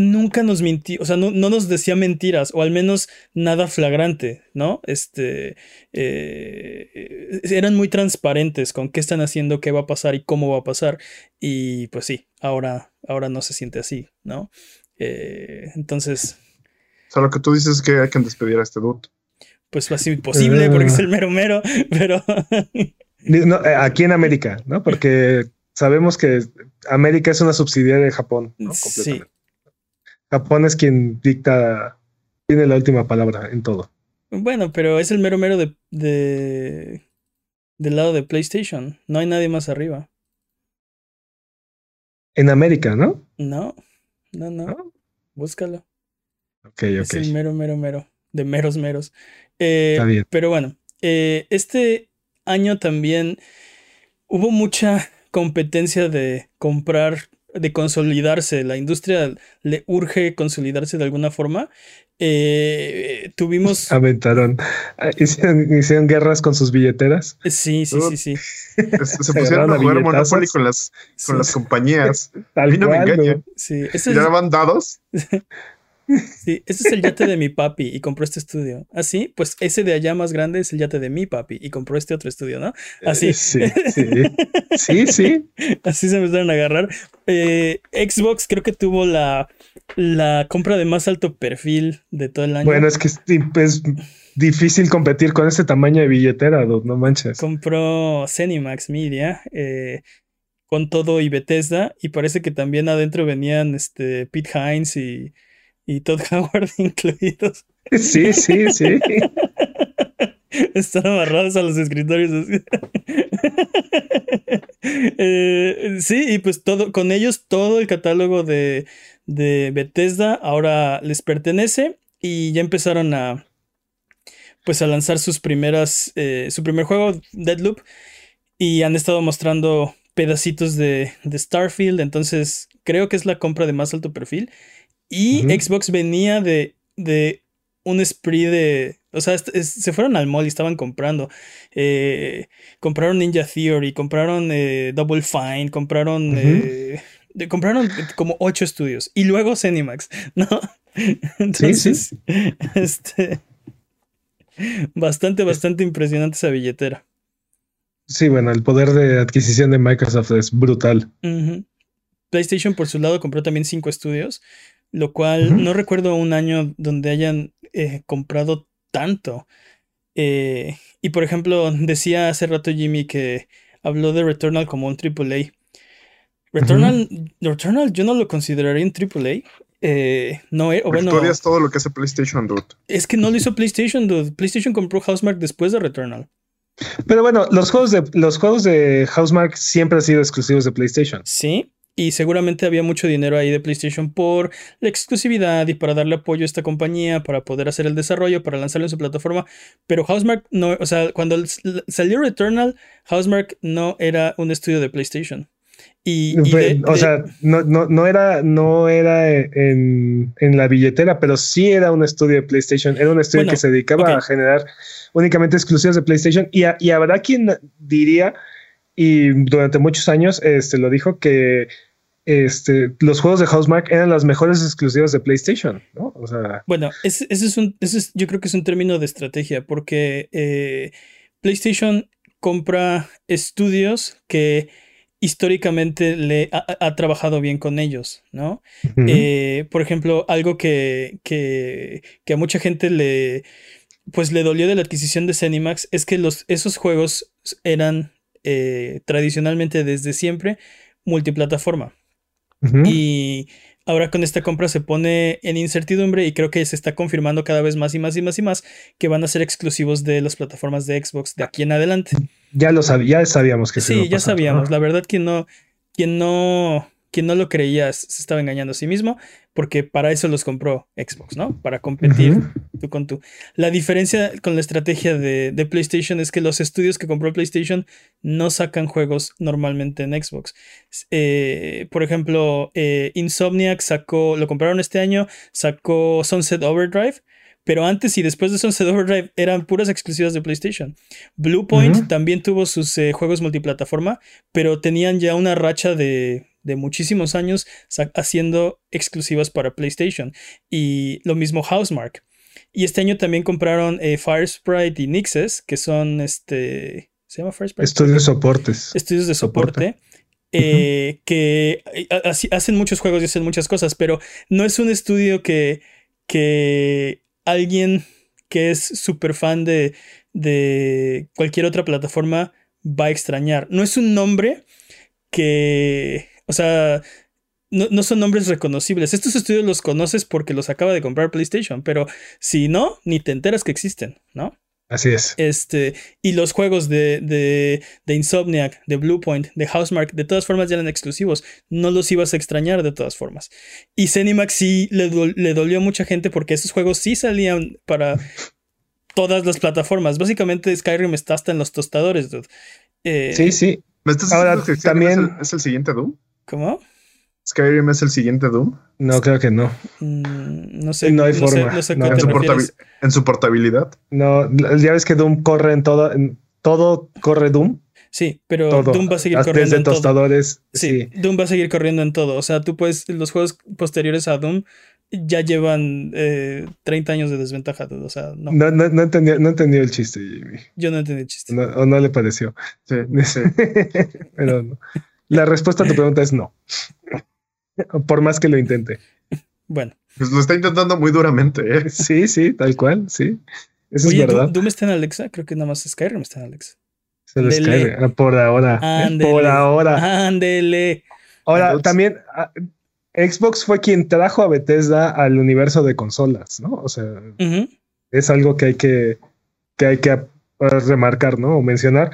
nunca nos mintió, o sea, no, nos decía mentiras, o al menos nada flagrante, ¿no? Este, eh, eran muy transparentes con qué están haciendo, qué va a pasar y cómo va a pasar. Y pues sí, ahora, ahora no se siente así, ¿no? Eh, entonces... O sea, lo que tú dices es que hay que despedir a este dude. Pues va a ser imposible porque es el mero mero, pero... Eh, aquí en América, ¿no? Porque sabemos que América es una subsidiaria de Japón, ¿no? Sí. Japón es quien dicta, tiene la última palabra en todo. Bueno, pero es el mero mero de, de del lado de PlayStation. No hay nadie más arriba. En América, ¿no? No, no, no. Búscalo. Ok, ok. Es el mero, mero, mero. De meros, meros. Eh, Está bien. Pero bueno, eh, este año también hubo mucha competencia de comprar de consolidarse, la industria le urge consolidarse de alguna forma. Eh, tuvimos. Aventaron, ah, hicieron, guerras con sus billeteras. Sí, sí, sí, sí. Se, pusieron a jugar Monopoly con las, con las compañías. Tal no me engañan. Sí, ¿Ya van dados? Sí, ese es el yate de mi papi y compró este estudio. Así, ¿Ah, pues ese de allá más grande es el yate de mi papi y compró este otro estudio, ¿no? Así. Eh, sí, sí. sí, Así se empezaron a agarrar. Eh, Xbox creo que tuvo la, la compra de más alto perfil de todo el año. Bueno, es que es, difícil competir con ese tamaño de billetera, no manches. Compró Cenimax Media. Eh, con todo y Bethesda y parece que también adentro venían este Pete Hines y y Todd Howard incluidos. Sí, sí, sí. Están amarrados a los escritorios. Eh, sí, y pues todo, con ellos todo el catálogo de, de Bethesda ahora les pertenece y ya empezaron a pues a lanzar sus primeras eh, su primer juego Deadloop y han estado mostrando pedacitos de, de Starfield entonces creo que es la compra de más alto perfil y Xbox venía de, de un spree de. O sea, se fueron al mall y estaban comprando. Eh, compraron Ninja Theory, compraron eh, Double Fine, compraron. Eh, compraron como ocho estudios. Y luego Cenimax, ¿no? Entonces, este. Bastante, bastante impresionante esa billetera. Sí, bueno, el poder de adquisición de Microsoft es brutal. PlayStation, por su lado, compró también cinco estudios lo cual no recuerdo un año donde hayan eh, comprado tanto. Eh, y por ejemplo, decía hace rato Jimmy que habló de Returnal como un AAA. Returnal, Returnal yo no lo consideraría un AAA. Eh, no, eh, bueno, todo lo que hace PlayStation, dude. Es que no lo hizo PlayStation, dude. PlayStation compró Housemark después de Returnal. Pero bueno, los juegos de los juegos de Housemark siempre han sido exclusivos de PlayStation. Sí, y seguramente había mucho dinero ahí de PlayStation por la exclusividad y para darle apoyo a esta compañía, para poder hacer el desarrollo, para lanzarlo en su plataforma. Pero Housemark no, o sea, cuando salió Returnal, Housemark no era un estudio de PlayStation. Y, o sea, no, no, no, era, no era en, la billetera, pero sí era un estudio de PlayStation. Era un estudio que se dedicaba a generar únicamente exclusivos de PlayStation. Y, y habrá quien diría, y durante muchos años este, lo dijo, que este, los juegos de Housemark eran las mejores exclusivas de PlayStation, ¿no? O sea. Bueno, ese, es un, ese yo creo que es un término de estrategia, porque eh, PlayStation compra estudios que históricamente le ha, trabajado bien con ellos, ¿no? Eh, por ejemplo, algo que, que, que, a mucha gente le, pues le dolió de la adquisición de Cenimax es que los, esos juegos eran eh, tradicionalmente desde siempre multiplataforma. Y ahora con esta compra se pone en incertidumbre y creo que se está confirmando cada vez más y más y más y más que van a ser exclusivos de las plataformas de Xbox de aquí en adelante. Ya lo ya sabíamos que sí. ya sabíamos. La verdad que no, quien no, quien no lo creía se estaba engañando a sí mismo porque para eso los compró Xbox, ¿no? Para competir tú con tú. La diferencia con la estrategia de, PlayStation es que los estudios que compró PlayStation no sacan juegos normalmente en Xbox. Eh, por ejemplo, eh, Insomniac sacó, lo compraron este año, sacó Sunset Overdrive. Pero antes y después de Sunset Overdrive eran puras exclusivas de PlayStation. Bluepoint también tuvo sus eh, juegos multiplataforma, pero tenían ya una racha de de muchísimos años haciendo exclusivas para PlayStation. Y lo mismo Housemark. Y este año también compraron eh, Firesprite y Nixes, que son este. ¿Se llama Firesprite? Estudios de soportes. Estudios de soporte. Eh, que hacen muchos juegos y hacen muchas cosas, pero no es un estudio que, que alguien que es súper fan de, de cualquier otra plataforma va a extrañar. No es un nombre que o sea, no, son nombres reconocibles. Estos estudios los conoces porque los acaba de comprar PlayStation, pero si no, ni te enteras que existen, ¿no? Así es. Este, y los juegos de, de, de Insomniac, de Bluepoint, de Housemark, de todas formas ya eran exclusivos. No los ibas a extrañar de todas formas. Y Zenimax sí le, le dolió a mucha gente porque esos juegos sí salían para todas las plataformas. Básicamente Skyrim está hasta en los tostadores, dude. Eh, sí, sí. ¿Me estás Ahora, que también es el siguiente Doom? ¿Cómo? ¿Skyrim es el siguiente Doom? No, creo que no. Mm, no sé. No hay forma. ¿En, su portabilidad? No, ya ves que Doom corre en todo. En todo corre Doom. Sí, pero Doom va a seguir corriendo en tostadores, todo. Sí, Doom va a seguir corriendo en todo. O sea, tú puedes. Los juegos posteriores a Doom ya llevan 30 eh, años de desventaja. O sea, no. No, no, no, entendí, no entendí el chiste, Jimmy. Yo no entendí el chiste. o no le pareció. Sí, sí. pero no. La respuesta a tu pregunta es no. Por más que lo intente. Bueno. Pues lo está intentando muy duramente, ¿eh? Sí, sí, tal cual, sí. Eso es verdad. ¿Doom está en Alexa? Creo que nada más Skyrim está en Alexa. Se Skyrim. Ah, por ahora. Por ahora. Ándele. Ahora, también ah, Xbox fue quien trajo a Bethesda al universo de consolas, ¿no? O sea, es algo que hay que, que hay que remarcar, ¿no? O mencionar.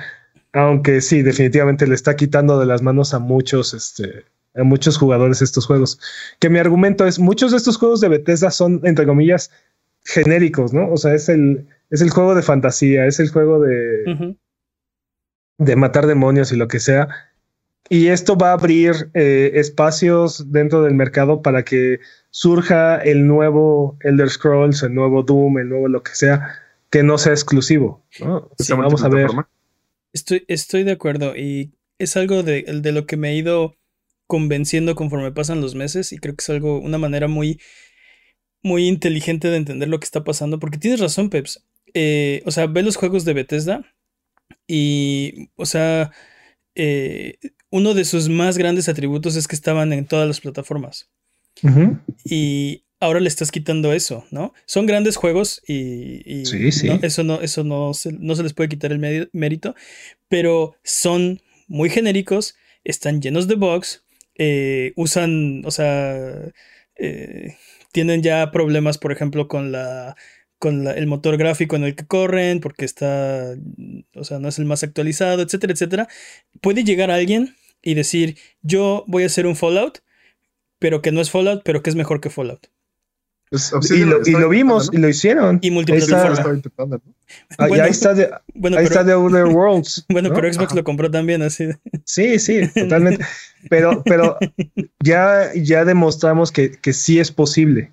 Aunque sí, definitivamente le está quitando de las manos a muchos, este, a muchos jugadores estos juegos. Que mi argumento es, muchos de estos juegos de Bethesda son, entre comillas, genéricos, ¿no? O sea, es el, es el juego de fantasía, es el juego de, de matar demonios y lo que sea. Y esto va a abrir eh, espacios dentro del mercado para que surja el nuevo Elder Scrolls, el nuevo Doom, el nuevo lo que sea, que no sea exclusivo. ¿no? vamos a ver. Estoy, estoy de acuerdo y es algo de, de, lo que me he ido convenciendo conforme pasan los meses y creo que es algo, una manera muy, muy inteligente de entender lo que está pasando porque tienes razón, Peps. Eh, o sea, ve los juegos de Bethesda y, o sea, eh, uno de sus más grandes atributos es que estaban en todas las plataformas. Y ahora le estás quitando eso, ¿no? Son grandes juegos y, eso, no, eso no, se, no se les puede quitar el mérito, pero son muy genéricos, están llenos de bugs, eh, usan, o sea, eh, tienen ya problemas, por ejemplo, con la con el motor gráfico en el que corren, porque está, o sea, no es el más actualizado, etcétera, etcétera. Puede llegar alguien y decir, yo voy a hacer un Fallout, pero que no es Fallout, pero que es mejor que Fallout. Pues, y, lo, vimos, y lo hicieron. Y multiplataforma. Ah, ahí está de, bueno, ahí está de Other Worlds. bueno, pero Xbox lo compró también, así. Sí, sí, totalmente. pero, pero ya, ya demostramos que, que sí es posible.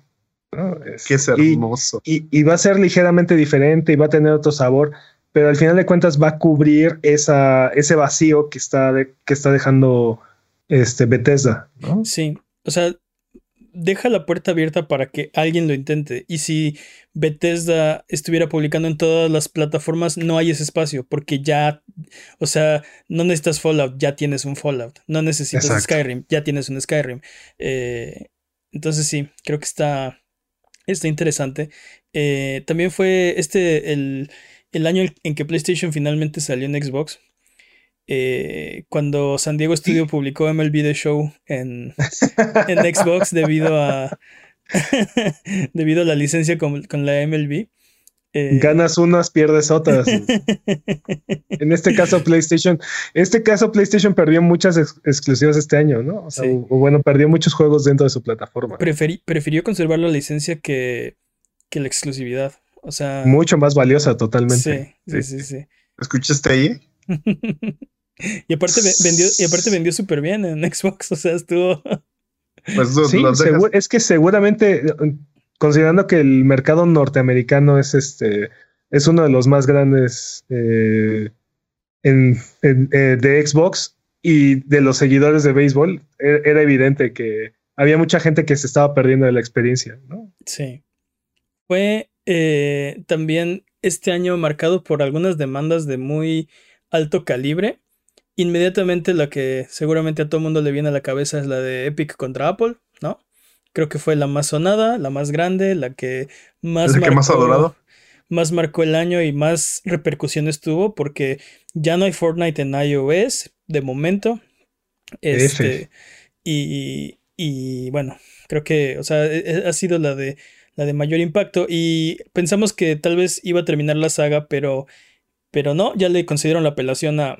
que es hermoso. Y, y, va a ser ligeramente diferente y va a tener otro sabor, pero al final de cuentas va a cubrir esa, ese vacío que está, que está dejando este, Bethesda, ¿no? Sí, o sea, deja la puerta abierta para que alguien lo intente. Y si Bethesda estuviera publicando en todas las plataformas, no hay ese espacio, porque ya, o sea, no necesitas Fallout, ya tienes un Fallout. No necesitas Skyrim, ya tienes un Skyrim. Eh, entonces sí, creo que está, está interesante. Eh, también fue este el, el año en que PlayStation finalmente salió en Xbox. Eh, cuando San Diego Studio publicó MLB The Show en, en Xbox debido a debido a la licencia con, la MLB. Eh, Ganas unas, pierdes otras. en este caso, PlayStation. En este caso, PlayStation perdió muchas exclusivas este año, ¿no? O, bueno, perdió muchos juegos dentro de su plataforma. prefirió conservar la licencia que, que, la exclusividad. O sea. Mucho más valiosa, totalmente. Sí, sí, sí. sí. ¿Escuchaste ahí? Y aparte vendió, y aparte vendió súper bien en Xbox, o sea, estuvo. Pues sí, es que seguramente, considerando que el mercado norteamericano es este, es uno de los más grandes eh, en, eh, de Xbox y de los seguidores de béisbol, e, era evidente que había mucha gente que se estaba perdiendo de la experiencia, ¿no? Sí. Fue eh, también este año marcado por algunas demandas de muy alto calibre. Inmediatamente la que seguramente a todo mundo le viene a la cabeza es la de Epic contra Apple, ¿no? Creo que fue la más sonada, la más grande, la que más, marcó, más adorado. Más marcó el año y más repercusiones tuvo porque ya no hay Fortnite en iOS de momento. Este, y, y bueno, creo que, o sea, e, e, ha sido la de la de mayor impacto y pensamos que tal vez iba a terminar la saga, pero pero no, ya le concedieron la apelación a,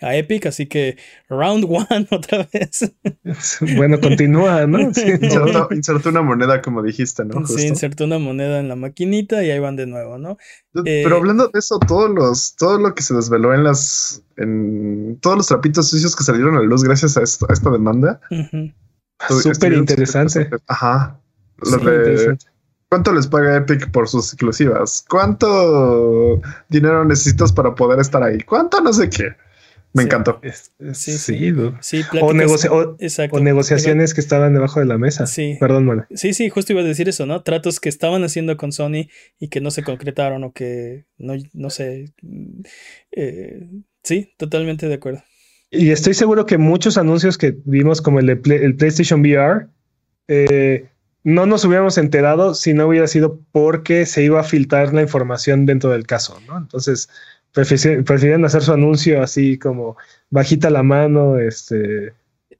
a Epic, así que round one otra vez. Bueno, continúa, ¿no? Sí, insertó, una moneda, como dijiste, ¿no? Sí, insertó una moneda en la maquinita y ahí van de nuevo, ¿no? Pero eh, hablando de eso, todos los, todo lo que se desveló en las, en todos los trapitos sucios que salieron a la luz gracias a, esto, a esta demanda. Súper interesante. Ajá. Lo de, ¿Cuánto les paga Epic por sus exclusivas? ¿Cuánto dinero necesitas para poder estar ahí? ¿Cuánto no sé qué? Me encantó. sí, sí. o, negociaciones que estaban debajo de la mesa. Sí. Perdón, Mona. Sí, sí, justo iba a decir eso, ¿no? Tratos que estaban haciendo con Sony y que no se concretaron o que no, no sé. Eh, sí, totalmente de acuerdo. Y estoy seguro que muchos anuncios que vimos, como el de el PlayStation VR, eh, no nos hubiéramos enterado si no hubiera sido porque se iba a filtrar la información dentro del caso, ¿no? Entonces, prefieren hacer su anuncio así como bajita la mano, este,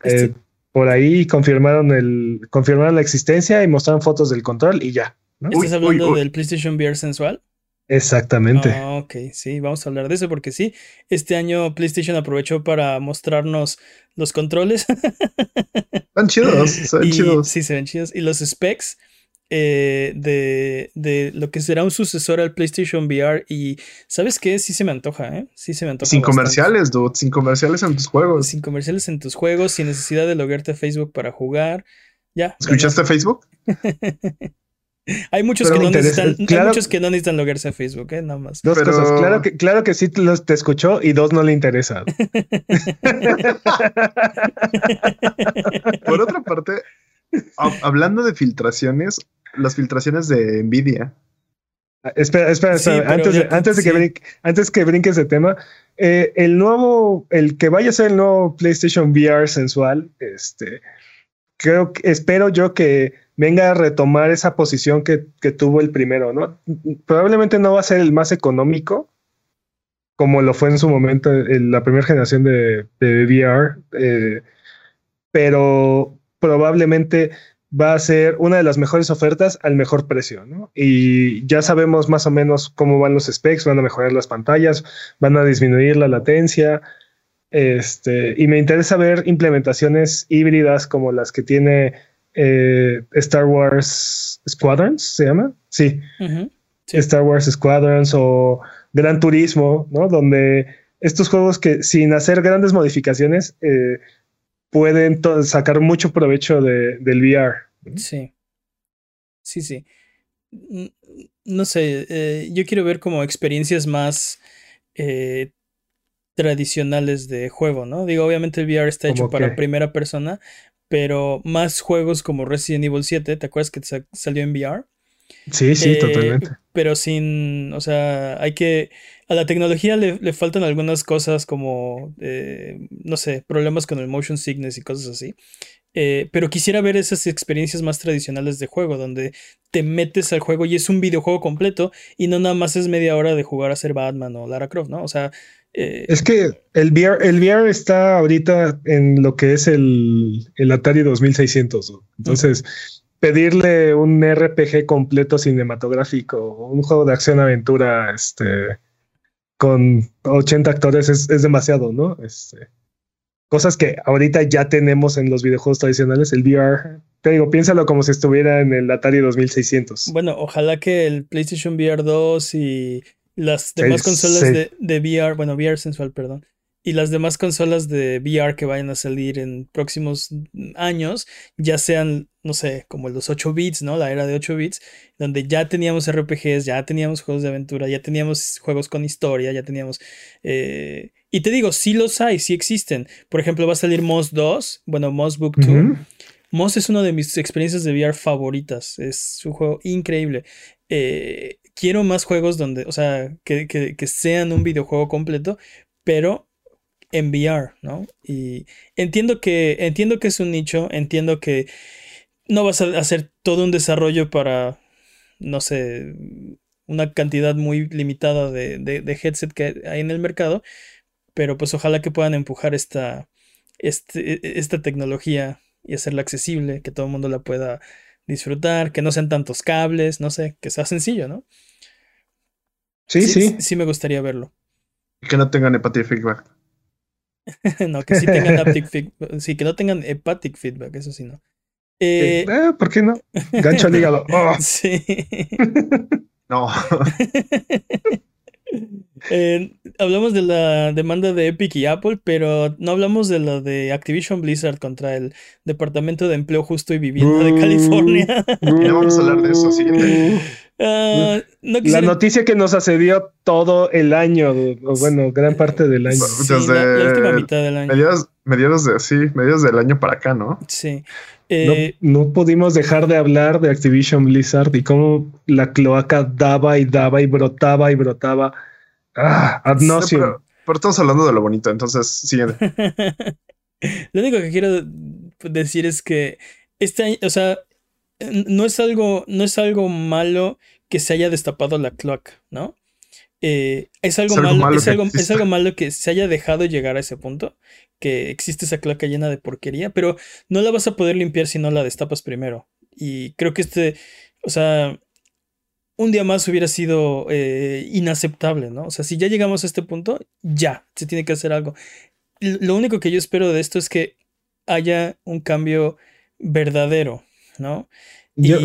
este eh, por ahí confirmaron el, confirmaron la existencia y mostraron fotos del control y ya. ¿Estás hablando del PlayStation VR sensual? Exactamente. Ah, ok, sí, vamos a hablar de eso porque sí, este año PlayStation aprovechó para mostrarnos los controles. Van chidos, se ven chidos. Sí, se ven chidos. Y los specs eh, de, de, lo que será un sucesor al PlayStation VR. Y ¿sabes qué? Sí se me antoja, ¿eh? Sí se me antoja. Sin comerciales, dude. Sin comerciales en tus juegos. Sin comerciales en tus juegos, sin necesidad de loguearte a Facebook para jugar. Ya. ¿Escuchaste Facebook? Hay muchos, que no, necesitan, muchos que no necesitan loguearse a Facebook, ¿eh? Nada más. Dos cosas. Claro que, claro que sí te escuchó y dos no le interesan. Por otra parte, hablando de filtraciones, las filtraciones de Nvidia. Ah, espera, espera, antes, de, antes, de que antes que brinques de tema, eh, el nuevo, el que vaya a ser el nuevo PlayStation VR sensual, este, creo que espero yo que venga a retomar esa posición que, tuvo el primero, ¿no? Probablemente no va a ser el más económico, como lo fue en su momento en la primera generación de, VR, eh, pero probablemente va a ser una de las mejores ofertas al mejor precio, ¿no? Y ya sabemos más o menos cómo van los specs, van a mejorar las pantallas, van a disminuir la latencia, este, y me interesa ver implementaciones híbridas como las que tiene eh, Star Wars Squadrons, ¿se llama? Sí. Star Wars Squadrons o Gran Turismo, ¿no? Donde estos juegos que sin hacer grandes modificaciones eh, pueden sacar mucho provecho de, del VR. Sí. Sí, sí. No sé, eh, yo quiero ver como experiencias más tradicionales de juego, ¿no? Digo, obviamente el VR está hecho para primera persona, pero más juegos como Resident Evil 7, ¿te acuerdas que salió en VR? Sí, sí, eh, totalmente. Pero sin, o sea, hay que, a la tecnología le, faltan algunas cosas como, eh, no sé, problemas con el motion sickness y cosas así. Eh, pero quisiera ver esas experiencias más tradicionales de juego, donde te metes al juego y es un videojuego completo y no nada más es media hora de jugar a ser Batman o Lara Croft, ¿no? O sea... es que el VR, el VR está ahorita en lo que es el, el Atari 2600. Entonces, pedirle un RPG completo cinematográfico, un juego de acción-aventura este, con 80 actores es, demasiado, ¿no? Este, cosas que ahorita ya tenemos en los videojuegos tradicionales, el VR. Te digo, piénsalo como si estuviera en el Atari 2600. Bueno, ojalá que el PlayStation VR 2 y las demás consolas de, de VR, bueno, VR sensual, perdón, y las demás consolas de VR que vayan a salir en próximos años ya sean, no sé, como los 8 bits, ¿no? La era de 8 bits, donde ya teníamos RPGs, ya teníamos juegos de aventura, ya teníamos juegos con historia, ya teníamos... Eh, y te digo, sí los hay, sí existen. Por ejemplo, va a salir Moss 2, bueno, Moss Book 2. Moss es una de mis experiencias de VR favoritas. Es un juego increíble. Eh, quiero más juegos donde, o sea, que, que sean un videojuego completo, pero en VR, ¿no? Y entiendo que, entiendo que es un nicho, entiendo que no vas a hacer todo un desarrollo para, no sé, una cantidad muy limitada de, de, headset que hay en el mercado, pero pues ojalá que puedan empujar esta, este, esta tecnología y hacerla accesible, que todo el mundo la pueda disfrutar, que no sean tantos cables, no sé, que sea sencillo, ¿no? Sí, sí. Sí, me gustaría verlo. Que no tengan hepatitis feedback. no, que sí tengan haptic feedback. Sí, que no tengan hepatic feedback, eso sí no. Eh, eh, ¿Por qué no? Gancho al hígado. Oh. Sí. no. Eh, hablamos de la demanda de Epic y Apple, pero no hablamos de la de Activision Blizzard contra el Departamento de Empleo Justo y Vivienda de California. ya vamos a hablar de eso, siguiente. Ah, la noticia que nos asedió todo el año, o bueno, gran parte del año. Desde la, última mitad del año. Mediados, de, sí, mediados del año para acá, ¿no? Sí. Eh, no, pudimos dejar de hablar de Activision Blizzard y cómo la cloaca daba y daba y brotaba y brotaba. Ah, ad pero, estamos hablando de lo bonito, entonces siguiente. lo único que quiero decir es que este, o sea, no es algo, no es algo malo que se haya destapado la cloaca, ¿no? Eh, es, algo malo, es, algo, es, algo, malo que se haya dejado llegar a ese punto, que existe esa cloaca llena de porquería, pero no la vas a poder limpiar si no la destapas primero. Y creo que este, o sea, un día más hubiera sido eh, inaceptable, ¿no? O sea, si ya llegamos a este punto, ya, se tiene que hacer algo. Lo único que yo espero de esto es que haya un cambio verdadero, ¿no? Yo,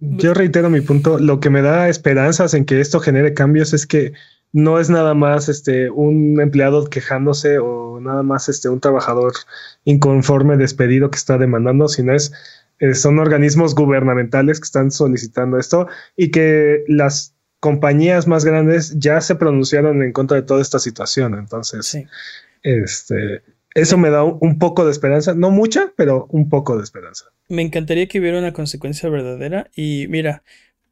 yo reitero mi punto, lo que me da esperanzas en que esto genere cambios es que no es nada más este un empleado quejándose o nada más este un trabajador inconforme despedido que está demandando, sino es eh, son organismos gubernamentales que están solicitando esto y que las compañías más grandes ya se pronunciaron en contra de toda esta situación. Entonces, este, eso me da un poco de esperanza, no mucha, pero un poco de esperanza. Me encantaría que hubiera una consecuencia verdadera y mira,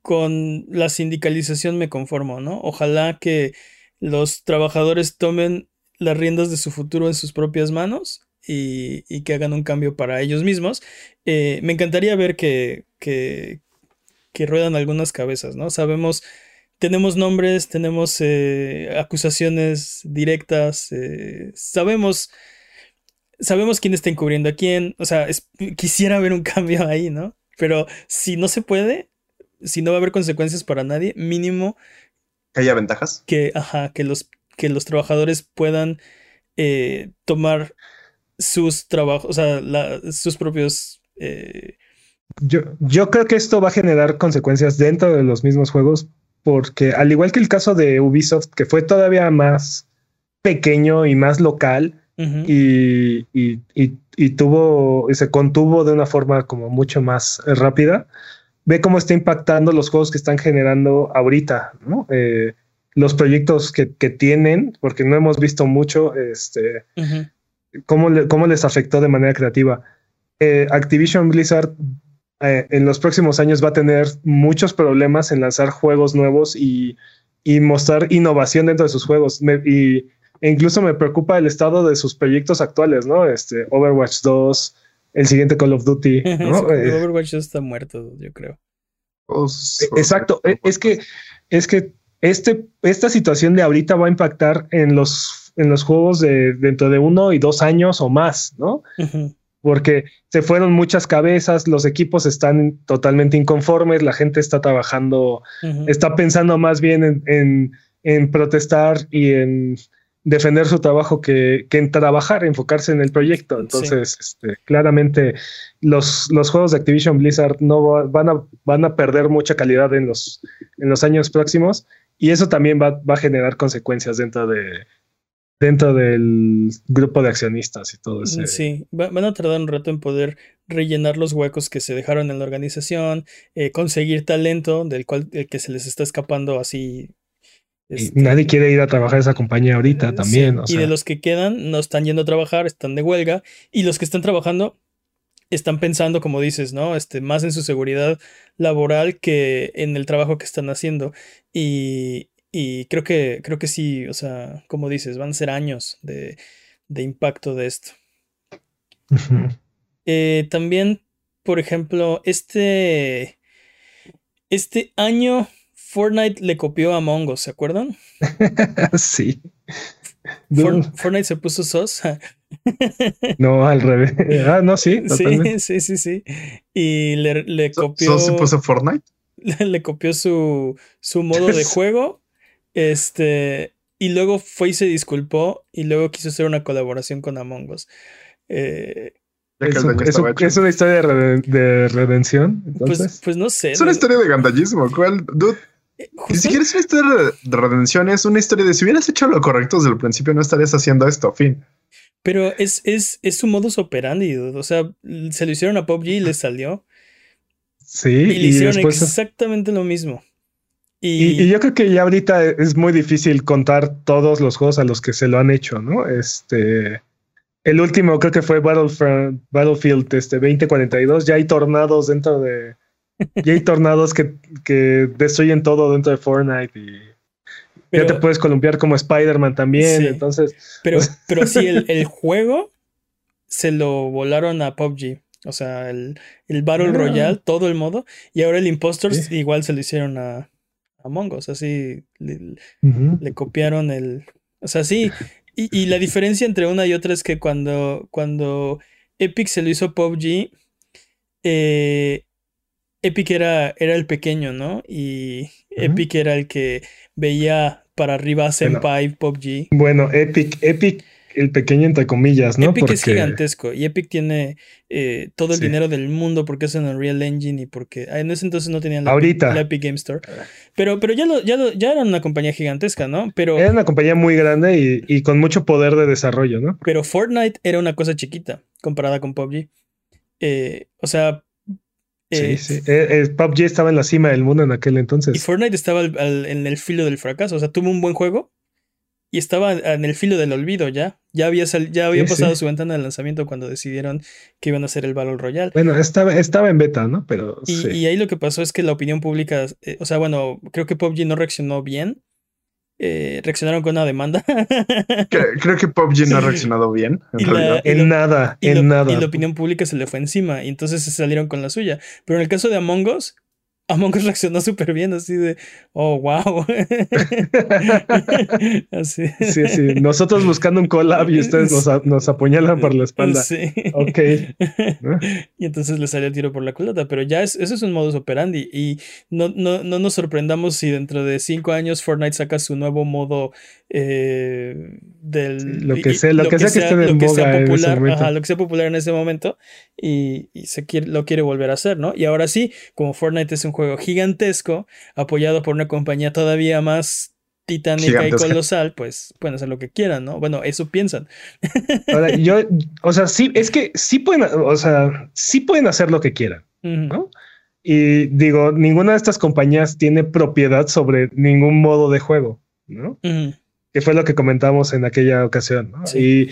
con la sindicalización me conformo, ¿no? Ojalá que los trabajadores tomen las riendas de su futuro en sus propias manos y, que hagan un cambio para ellos mismos. Eh, me encantaría ver que, que, que, ruedan algunas cabezas, ¿no? Sabemos, tenemos nombres, tenemos eh, acusaciones directas, eh, sabemos sabemos quién está encubriendo a quién. O sea, quisiera ver un cambio ahí, ¿no? Pero si no se puede, si no va a haber consecuencias para nadie, mínimo. Que haya ventajas. Que, ajá, que los, que los trabajadores puedan eh, tomar sus trabajos, o sea, sus propios. Eh, yo, yo creo que esto va a generar consecuencias dentro de los mismos juegos, porque al igual que el caso de Ubisoft, que fue todavía más pequeño y más local, y, y, y, tuvo y se contuvo de una forma como mucho más rápida. Ve cómo está impactando los juegos que están generando ahorita, ¿no? Eh, los proyectos que, tienen, porque no hemos visto mucho, este, cómo, cómo, les afectó de manera creativa. Eh, Activision Blizzard eh, en los próximos años va a tener muchos problemas en lanzar juegos nuevos y, mostrar innovación dentro de sus juegos. y e incluso me preocupa el estado de sus proyectos actuales, ¿no? Este, Overwatch 2, el siguiente Call of Duty. ¿no? Eh, Overwatch está muerto, yo creo. Exacto. Es que, es que este, esta situación de ahorita va a impactar en los, en los juegos de dentro de uno y dos años o más, ¿no? Porque se fueron muchas cabezas, los equipos están totalmente inconformes, la gente está trabajando, está pensando más bien en, en, protestar y en defender su trabajo que, que, en trabajar, enfocarse en el proyecto. Entonces, este, claramente los, los juegos de Activision Blizzard no van, a, van a perder mucha calidad en los, en los años próximos y eso también va, a generar consecuencias dentro de dentro del grupo de accionistas y todo eso. Sí, van a tardar un rato en poder rellenar los huecos que se dejaron en la organización, eh, conseguir talento del cual que se les está escapando así. Este, nadie quiere ir a trabajar a esa compañía ahorita también. y de los que quedan no están yendo a trabajar, están de huelga, y los que están trabajando están pensando, como dices, ¿no? Este, más en su seguridad laboral que en el trabajo que están haciendo. Y, creo que, creo que sí, o sea, como dices, van a ser años de, impacto de esto. Eh, también, por ejemplo, este, este año Fortnite le copió a Mongo, ¿se acuerdan? sí. Fortnite se puso sos. no, al revés. Ah, no, sí. Sí, sí, sí, sí. Y le, copió. ¿Sos se puso Fortnite? Le, copió su, su modo de juego. Este. Y luego fue y se disculpó. Y luego quiso hacer una colaboración con Among Us. Eh, es, una historia de, redención. Pues, pues, no sé. Es una historia de gandallismo. ¿Cuál? Dude, Ni siquiera es una historia de redención, es una historia de si hubieras hecho lo correcto desde el principio, no estarías haciendo esto, fin. Pero es, es, es su modus operandi, o sea, se lo hicieron a PUBG y le salió. Sí, y le hicieron exactamente lo mismo. Y... yo creo que ya ahorita es muy difícil contar todos los juegos a los que se lo han hecho, ¿no? Este. El último creo que fue Battlefield, Battlefield este, 2042. Ya hay tornados dentro de, y hay tornados que, que, destruyen todo dentro de Fortnite y ya te puedes columpiar como Spider-Man también. Entonces. Pero, pero sí, el, juego se lo volaron a PUBG. O sea, el, el Battle ah. Royale, todo el modo. Y ahora el Impostors igual se lo hicieron a, a Us. Así le, le, copiaron el. O sea, sí. Y, y, la diferencia entre una y otra es que cuando, cuando Epic se lo hizo PUBG, eh, Epic era, era el pequeño, ¿no? Y Epic era el que veía para arriba Senpai, bueno, PUBG. Bueno, Epic, Epic, el pequeño entre comillas, ¿no? Epic es gigantesco y Epic tiene eh, todo el dinero del mundo porque es en Unreal Engine y porque ah, en ese entonces no tenían la, Epic, Game Store. Pero, pero ya, lo, ya, ya era una compañía gigantesca, ¿no? Pero, era una compañía muy grande y, y con mucho poder de desarrollo, ¿no? Pero Fortnite era una cosa chiquita comparada con PUBG. Eh, o sea, sí, eh, sí. Eh, PUBG estaba en la cima del mundo en aquel entonces. Y Fortnite estaba en el filo del fracaso. O sea, tuvo un buen juego y estaba en el filo del olvido ya. Ya había, ya había pasado su ventana de lanzamiento cuando decidieron que iban a hacer el Battle Royale. Bueno, estaba, estaba en beta, ¿no? Pero. Y, ahí lo que pasó es que la opinión pública. Eh, o sea, bueno, creo que PUBG no reaccionó bien eh, reaccionaron con una demanda. Creo que PUBG no ha reaccionado bien. En, nada, en nada. Y la opinión pública se le fue encima y entonces se salieron con la suya. Pero en el caso de Among Us, Among Us reaccionó súper bien, así de, oh, wow. así. Sí, sí. Nosotros buscando un collab y ustedes nos, apuñalan por la espalda. Sí. Ok. y entonces le salió el tiro por la culata, pero ya es, eso es un modus operandi y no, no, no nos sorprendamos si dentro de cinco años Fortnite saca su nuevo modo eh, del... lo que sea, lo, que, sea que esté de popular, lo que sea popular en ese momento y, se quiere, lo quiere volver a hacer, ¿no? Y ahora sí, como Fortnite es un juego gigantesco, apoyado por una compañía todavía más titánica y colosal, pues pueden hacer lo que quieran, ¿no? Bueno, eso piensan. Ahora, yo, o sea, sí, es que sí pueden, o sea, sí pueden hacer lo que quieran, ¿no? Y digo, ninguna de estas compañías tiene propiedad sobre ningún modo de juego. ¿no? Que fue lo que comentamos en aquella ocasión, ¿no? Y,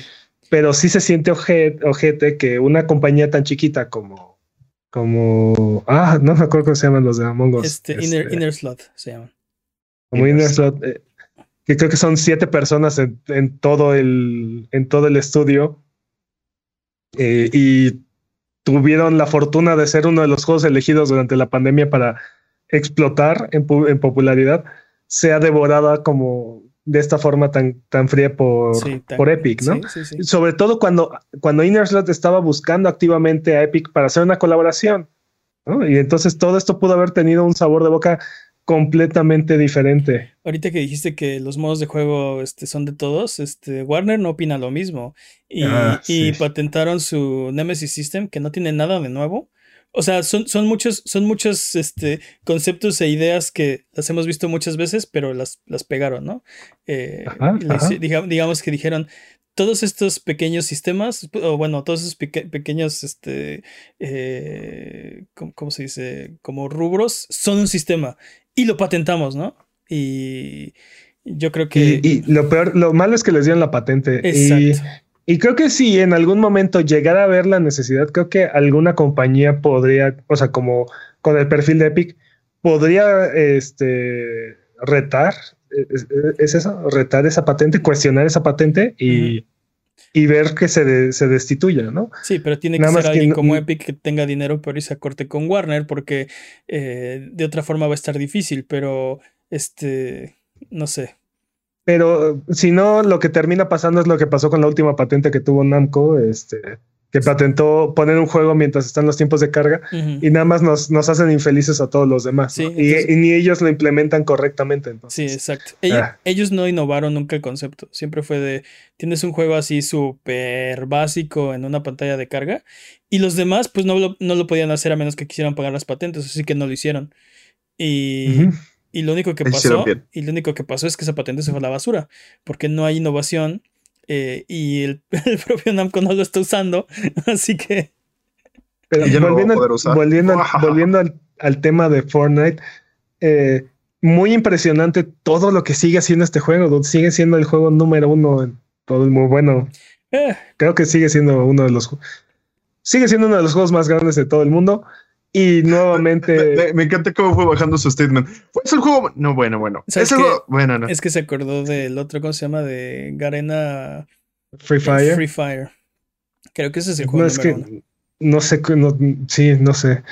pero sí se siente ojete, que una compañía tan chiquita como, como, ah, no me acuerdo cómo se llaman los de Among Us. Este, este Inner, Slot se llaman. Como Inner, Slot, eh, que creo que son siete personas en, en, todo, el, en todo el estudio. Eh, y tuvieron la fortuna de ser uno de los juegos elegidos durante la pandemia para explotar en, popularidad, sea devorada como de esta forma tan, tan fría por, por Epic, ¿no? Sobre todo cuando, cuando Inner Slot estaba buscando activamente a Epic para hacer una colaboración, ¿no? Y entonces todo esto pudo haber tenido un sabor de boca completamente diferente. Ahorita que dijiste que los modos de juego este, son de todos, este, Warner no opina lo mismo. Y, ah, y patentaron su Nemesis System, que no tiene nada de nuevo. O sea, son, son muchos, son muchos este, conceptos e ideas que las hemos visto muchas veces, pero las, las pegaron, ¿no? Eh, digamos que dijeron, todos estos pequeños sistemas, o bueno, todos esos pequeños, este, eh, ¿cómo, se dice? Como rubros, son un sistema y lo patentamos, ¿no? Y yo creo que... Y, lo peor, lo malo es que les dieron la patente. Exacto. Y, creo que si en algún momento llegara a ver la necesidad, creo que alguna compañía podría, o sea, como con el perfil de Epic, podría este, retar, ¿es, eso? Retar esa patente, cuestionar esa patente y y ver que se, se destituya, ¿no? Sí, pero tiene que ser alguien como Epic que tenga dinero por irse a corte con Warner, porque eh, de otra forma va a estar difícil, pero este, no sé. Pero si no, lo que termina pasando es lo que pasó con la última patente que tuvo Namco, este, que patentó poner un juego mientras están los tiempos de carga y nada más nos, nos, hacen infelices a todos los demás. y, ni ellos lo implementan correctamente. Entonces. Sí, exacto. Ah. Ellos, no innovaron nunca el concepto. Siempre fue de, tienes un juego así súper básico en una pantalla de carga y los demás pues no lo, no lo podían hacer a menos que quisieran pagar las patentes, así que no lo hicieron. Y... Y lo único que pasó, y lo único que pasó es que esa patente se fue a la basura, porque no hay innovación eh, y el, propio Namco no lo está usando, así que... Pero volviendo, volviendo, volviendo al, tema de Fortnite, eh, muy impresionante todo lo que sigue haciendo este juego, sigue siendo el juego número uno en todo el mundo. Bueno, eh. creo que sigue siendo uno de los sigue siendo uno de los juegos más grandes de todo el mundo. Y nuevamente. Me, encanta cómo fue bajando su statement. ¿Es el juego? No, bueno, bueno. Es el juego. Bueno, no. Es que se acordó del otro, ¿cómo se llama? De Garena. Free Fire. Free Fire. Creo que ese es el juego. No, es que. No sé, no, sí, no sé.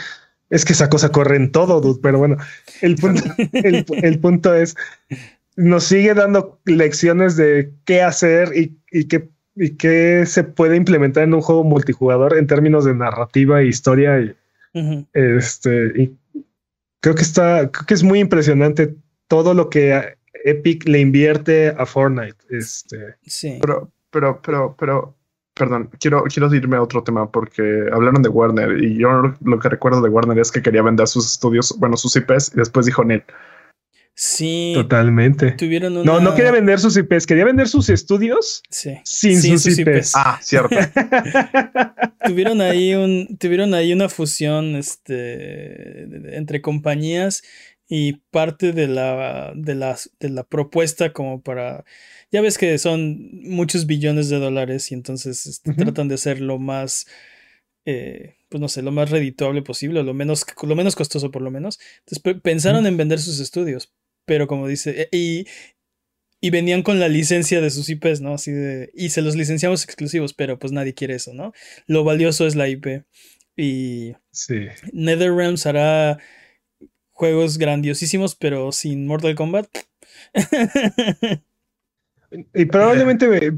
Es que esa cosa corre en todo, dude, pero bueno, el punto, el, punto es, nos sigue dando lecciones de qué hacer y, y, qué, y qué se puede implementar en un juego multijugador en términos de narrativa e historia y, este, y creo que está, creo que es muy impresionante todo lo que Epic le invierte a Fortnite. Este. Sí. Pero, pero, pero, pero, perdón, quiero, quiero irme a otro tema porque hablaron de Warner y yo lo que recuerdo de Warner es que quería vender sus estudios, bueno, sus IPs y después dijo Neil. Sí. Totalmente. Tuvieron No, no quería vender sus IPs, quería vender sus estudios sí. sin, sus, IPs. Ah, cierto. tuvieron ahí un, tuvieron ahí una fusión este, entre compañías y parte de la, de, la, de la propuesta como para... Ya ves que son muchos billones de dólares y entonces este, tratan de hacer lo más... Eh, pues no sé, lo más redituable posible, lo menos, lo menos costoso por lo menos. Entonces pensaron en vender sus estudios, pero como dice, e, y, y venían con la licencia de sus IPs, ¿no? Así de, y se los licenciamos exclusivos, pero pues nadie quiere eso, ¿no? Lo valioso es la IP. Y sí. NetherRealms hará juegos grandiosísimos, pero sin Mortal Kombat. y probablemente,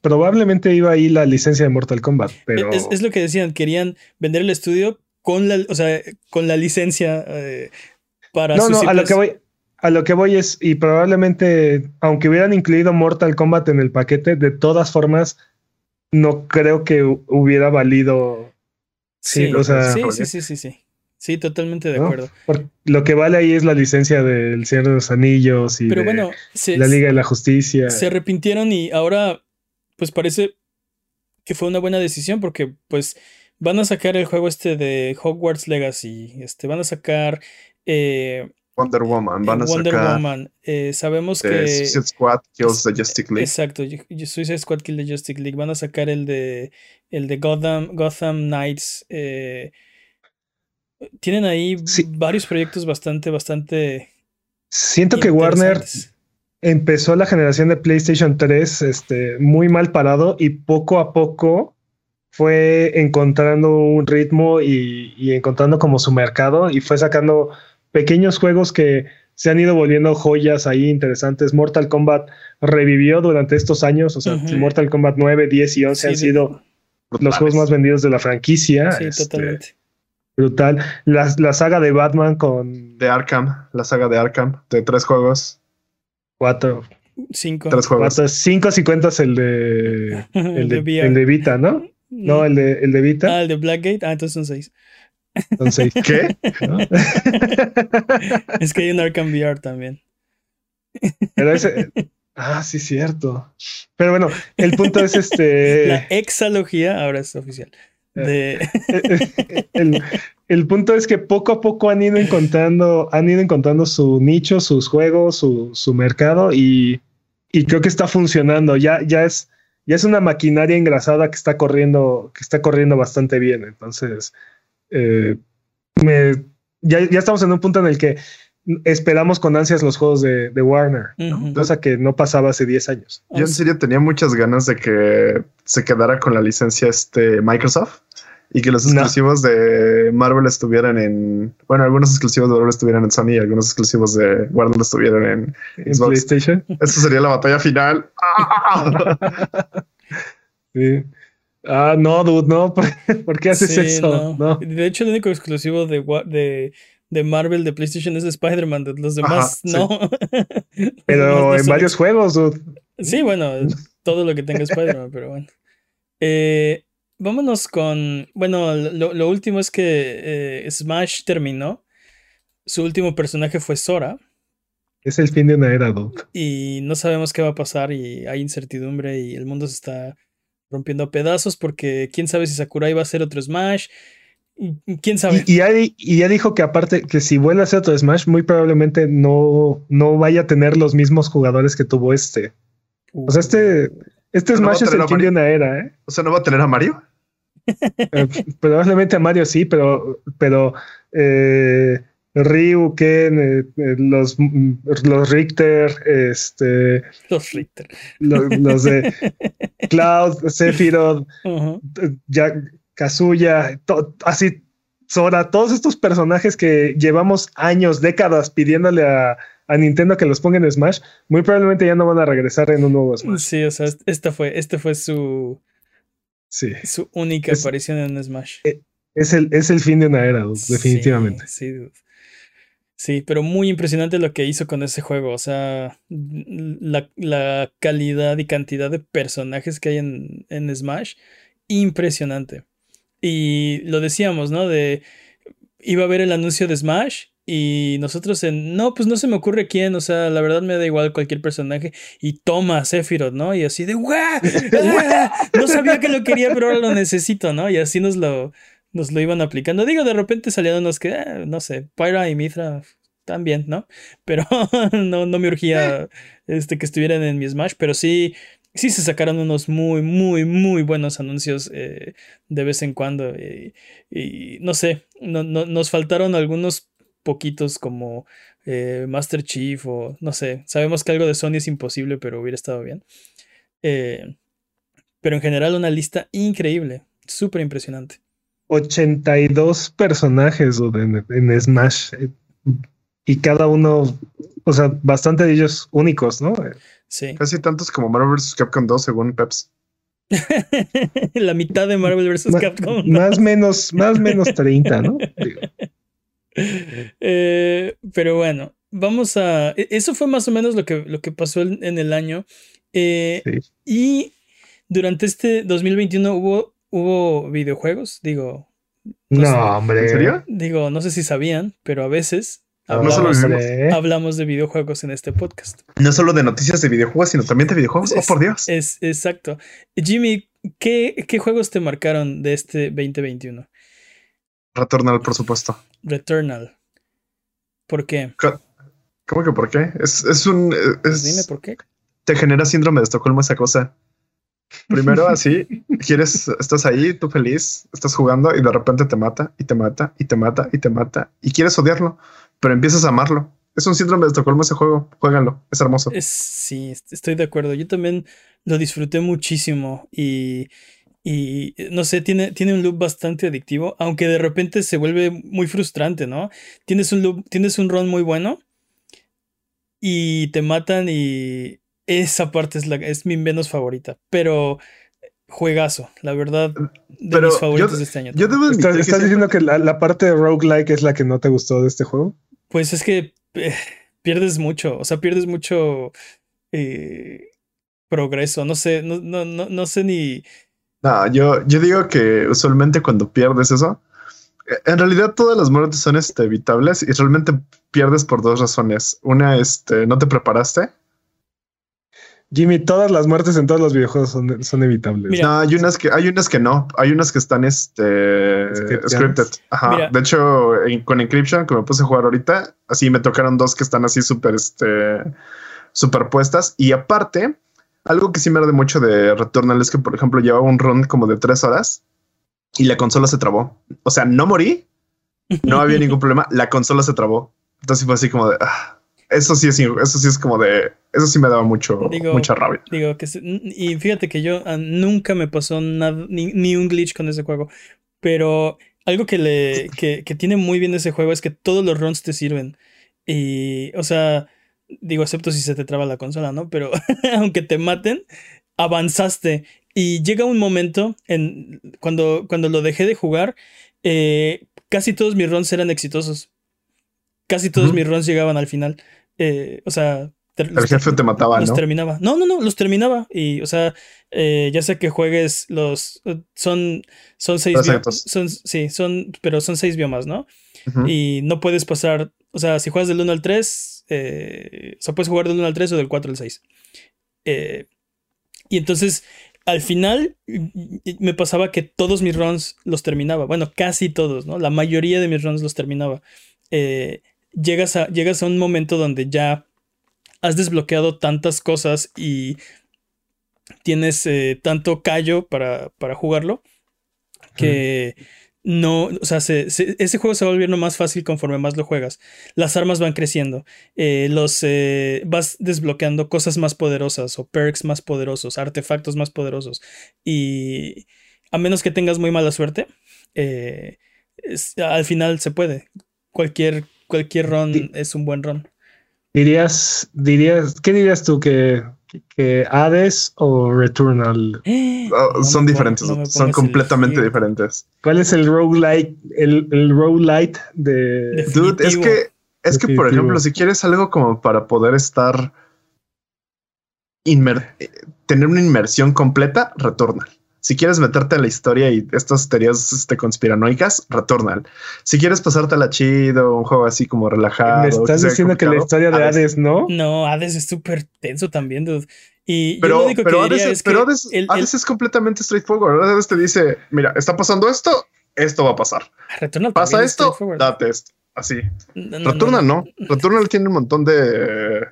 probablemente iba ahí la licencia de Mortal Kombat, pero... Es, lo que decían, querían vender el estudio con la, o sea, con la licencia eh, para no, no, a lo que voy a lo que voy es, y probablemente, aunque hubieran incluido Mortal Kombat en el paquete, de todas formas, no creo que hubiera valido. Sí, o sea, sí, sí, sí, sí, sí. totalmente de acuerdo. lo que vale ahí es la licencia del Señor de los Anillos y Pero bueno, la Liga de la Justicia. Se arrepintieron y ahora, pues parece que fue una buena decisión porque, pues, van a sacar el juego este de Hogwarts Legacy. Este, van a sacar eh, Wonder Woman. Van a Wonder sacar Woman. Eh, sabemos de que. Suicide Squad Kills the Justice League. Exacto, Suicide Squad Kill the Justice League. Van a sacar el de el de Gotham, Gotham Knights. eh, tienen ahí Sí. varios proyectos bastante, bastante. Siento que Warner empezó la generación de PlayStation 3 este, muy mal parado y poco a poco fue encontrando un ritmo y, y encontrando como su mercado y fue sacando pequeños juegos que se han ido volviendo joyas ahí interesantes. Mortal Kombat revivió durante estos años, o sea. Mortal Kombat 9, 10 y 11 Sí, han de- sido los juegos más vendidos de la franquicia. Sí, este, totalmente. Brutal. La, la saga de Batman con De Arkham, la saga de Arkham, de tres juegos. cuatro, Cinco. Tres juegos. cuatro cinco si cuentas el de el de, VR. el de Vita, ¿no? No, el de, el de Vita. Ah, el de Blackgate. Ah, entonces son seis. Entonces, ¿Qué? ¿no? Es que hay un Arkham VR también. Pero ese. Ah, sí, cierto. Pero bueno, el punto es este. La exalogía ahora es oficial. De... el, el punto es que poco a poco han ido encontrando, han ido encontrando su nicho, sus juegos, su, su mercado y, y creo que está funcionando. Ya, ya es, ya es una maquinaria engrasada que está corriendo, que está corriendo bastante bien. Entonces, eh, me- ya, ya estamos en un punto en el que esperamos con ansias los juegos de, de Warner, cosa que no pasaba hace 10 años. Yo en serio tenía muchas ganas de que se quedara con la licencia este Microsoft y que los No. exclusivos de Marvel estuvieran en. Bueno, algunos exclusivos de Marvel estuvieran en Sony y algunos exclusivos de Warner estuvieran en. En Xbox. PlayStation. Esta sería la batalla final. ¡Ah! Sí. Ah, no, dude, no. ¿Por, qué haces Sí, eso? no. No. De hecho, el único exclusivo de, de, de Marvel de PlayStation es Spider-Man. de Los demás Ajá, no. Pero no en varios juegos, dude. Sí, bueno, todo lo que tenga Spider-Man, pero bueno. Eh, vámonos con. Bueno, lo, lo último es que eh, Smash terminó. Su último personaje fue Sora. Es el fin de una era, dude. Y no sabemos qué va a pasar. Y hay incertidumbre. Y el mundo se está rompiendo a pedazos. Porque quién sabe si Sakurai va a hacer otro Smash. ¿Quién sabe? Y, y ya, y ya dijo que aparte, que si vuelve a hacer otro Smash, muy probablemente no, no vaya a tener los mismos jugadores que tuvo este. O sea, este, este ¿No va a Smash es el fin de una era, ¿eh? o sea, ¿no va a tener a Mario? Eh, probablemente a Mario sí, pero, pero eh, Ryu, Ken, eh, eh, los, mm, los Richter, este, Los Richter. lo- los de Cloud, Sephiroth, ya Kazuya, to- así Sora, todos estos personajes que llevamos años, décadas pidiéndole a, a Nintendo que los ponga en Smash, muy probablemente ya no van a regresar en un nuevo Smash. Sí, o sea, esta fue, este fue su, Sí, su única Es- aparición en Smash. es el, es el fin de una era, definitivamente. Sí, sí. Sí, pero muy impresionante lo que hizo con ese juego. O sea, la, la calidad y cantidad de personajes que hay en, en Smash, impresionante. Y lo decíamos, ¿no? De iba a ver el anuncio de Smash y nosotros en, no, pues no se me ocurre quién, o sea, la verdad me da igual cualquier personaje y toma Sephiroth, ¿no? Y así de, ¡guau! ¡Ah! No sabía que lo quería, pero ahora lo necesito, ¿no? Y así nos lo, nos lo iban aplicando. Digo, de repente salían unos que, ah, no sé, Pyra y Mithra también, ¿no? Pero no, no me urgía este, que estuvieran en mi Smash, pero sí, sí se sacaron unos muy, muy, muy buenos anuncios eh, de vez en cuando. eh, y no sé, no, no- nos faltaron algunos poquitos como eh, Master Chief o no sé, sabemos que algo de Sony es imposible, pero hubiera estado bien. Eh, pero en general una lista increíble, súper impresionante. 82 personajes en, en Smash eh, y cada uno, o sea, bastante de ellos únicos, ¿no? Sí. Casi tantos como Marvel vs. Capcom 2 según Peps. La mitad de Marvel vs. Ma- Capcom. Más menos, más menos 30, ¿no? Digo, Eh, pero bueno, vamos a. e- Eso fue más o menos lo que, lo que pasó en, en el año. Eh, Sí. Y durante este 2021 hubo, hubo videojuegos. Digo, No, sé. hombre. ¿En serio? digo, no sé si sabían, pero a veces No solo hablamos, de videojuegos en este podcast. No solo de noticias de videojuegos, sino también de videojuegos. Oh, por Dios. Es exacto. Jimmy, ¿qué, qué juegos te marcaron de este 2021? Returnal, por supuesto. Returnal. ¿Por qué? ¿Cómo que por qué? Es, es un. Pues Es, dime por qué. Te genera síndrome de Estocolmo esa cosa. Primero así, quieres, estás ahí, tú feliz, estás jugando y de repente te mata y te mata y te mata y te mata y quieres odiarlo, pero empiezas a amarlo. Es un síndrome de Estocolmo ese juego. Juégalo, es hermoso. Es, sí, est- estoy de acuerdo. Yo también lo disfruté muchísimo y, y no sé, tiene, tiene un loop bastante adictivo, aunque de repente se vuelve muy frustrante, ¿no? Tienes un loop, tienes un run muy bueno y te matan y esa parte es, la, es mi menos favorita, pero juegazo, la verdad, de Pero mis yo- favoritos de este año. Yo debo ¿Estás, que estás siempre- diciendo que la, la parte de roguelike es la que no te gustó de este juego? Pues es que eh, pierdes mucho, o sea, pierdes mucho eh, progreso, no sé, no, no, no, no sé ni... No, yo, yo digo que usualmente cuando pierdes eso, eh, en realidad todas las muertes son este, evitables y realmente pierdes por dos razones. Una, este, no te preparaste. Jimmy, todas las muertes en todos los videojuegos son, son evitables. Mira. No, hay unas que, hay unas que no, hay unas que están este, scripted. Ajá. Mira. De hecho, en- con Encryption, que me puse a jugar ahorita, así me tocaron dos que están así súper este, superpuestas. Y aparte, algo que sí me arde mucho de Returnal es que, por ejemplo, llevaba un run como de tres horas y la consola se trabó. O sea, no morí, no había ningún problema, la consola se trabó. Entonces fue así como de. ah, eso sí es, eso sí es como de. Eso sí me daba mucho, Digo, mucha rabia. Digo que... y fíjate que yo ah, nunca me pasó nada, ni, ni un glitch con ese juego, pero algo que, le, que, que tiene muy bien ese juego es que todos los runs te sirven. Y, o sea, digo, excepto si se te traba la consola, ¿no? Pero aunque te maten, avanzaste. Y llega un momento en cuando, cuando lo dejé de jugar, eh, casi todos mis runs eran exitosos. Casi todos mis runs llegaban al final. Eh, o sea, El los jefe te mataba, los ¿no? terminaba. No, no, no, los terminaba. Y, o sea, eh, ya sea que juegues los. eh, Son, son seis Los biomas. Son, sí, son, pero son seis biomas, ¿no? Y no puedes pasar. O sea, si juegas del 1 al 3, eh, o sea, puedes jugar del 1 al 3 o del 4 al 6. Eh, y entonces, al final, me pasaba que todos mis runs los terminaba. Bueno, casi todos, ¿no? La mayoría de mis runs los terminaba. Llegas, a, llegas a un momento donde ya has desbloqueado tantas cosas y tienes eh, tanto callo para, para jugarlo que no, o sea, se- se- ese juego se va volviendo más fácil conforme más lo juegas. Las armas van creciendo, eh, los eh, vas desbloqueando cosas más poderosas o perks más poderosos, artefactos más poderosos y a menos que tengas muy mala suerte, es- al final se puede. Cualquier cualquier run es un buen run. Dirías, dirías, ¿qué dirías tú que, que Hades o Returnal? Oh, No son diferentes, no son completamente elegir. diferentes. ¿Cuál es el roguelike, el, el roguelite de, De- Dude, es que, es que, por ejemplo, si quieres algo como para poder estar inmer- eh, tener una inmersión completa, Returnal. Si quieres meterte en la historia y estas teorías este, conspiranoicas, Returnal. Si quieres pasártela chido, un juego así como relajado. Me estás diciendo que la historia de Hades, ¿no? No, Hades es súper tenso también, dude. Y yo Pero, lo único pero, que diría Hades, es que pero Hades- el- el- Hades es completamente straightforward. Hades te dice, mira, está pasando esto, esto va a pasar. Returnal Pasa esto, date esto. Así. No, no, Returnal no. no. Returnal tiene un montón de...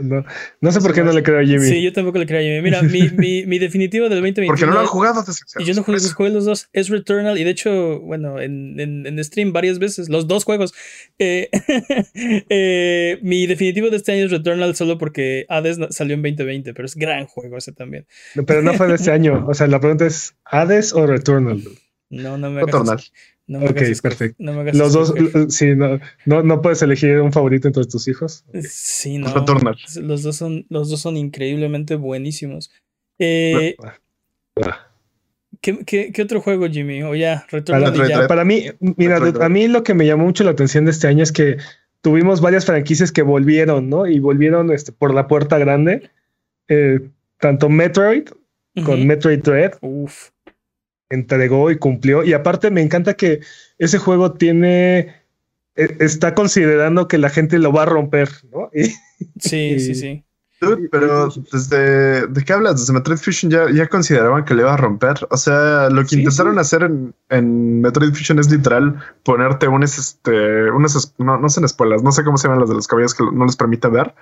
No, no sé por qué no le creo a Jimmy. Sí, yo tampoco le creo a Jimmy. Mira, mi, mi, mi definitivo del 2021. Porque no lo han jugado. Y yo no jugué, jugué los dos. Es Returnal y de hecho, bueno, en, en, en stream varias veces, los dos juegos. Eh, eh, mi definitivo de este año es Returnal solo porque Hades no- salió en 2020, pero es gran juego ese también. Pero no fue de este año. O sea, la pregunta es ¿Hades o Returnal? No, no me hagas Returnal. No me Ok, perfecto. No me hagas Los dos, sí, no, no, no puedes elegir un favorito entre tus hijos. Sí, no. Returnal. Los dos son, los dos son increíblemente buenísimos. Eh. ¿qué, qué, qué otro juego, Jimmy? O ya, Para, Returnal y Metroid ya. Para mí, mira, a mí lo que me llamó mucho la atención de este año es que tuvimos varias franquicias que volvieron, ¿no? Y volvieron este, por la puerta grande. Eh, tanto Metroid con. Metroid Dread Uf. Entregó y cumplió. Y aparte me encanta que ese juego tiene, e- está considerando que la gente lo va a romper, ¿no? Y, Sí, sí, sí. pero desde ¿de qué hablas? Desde Metroid Fusion ya, ya consideraban que le iba a romper. O sea, lo que intentaron hacer en, en, Metroid Fusion es literal ponerte unas, este, unas, no, no son espuelas, no sé cómo se llaman las de los caballos que no les permite ver.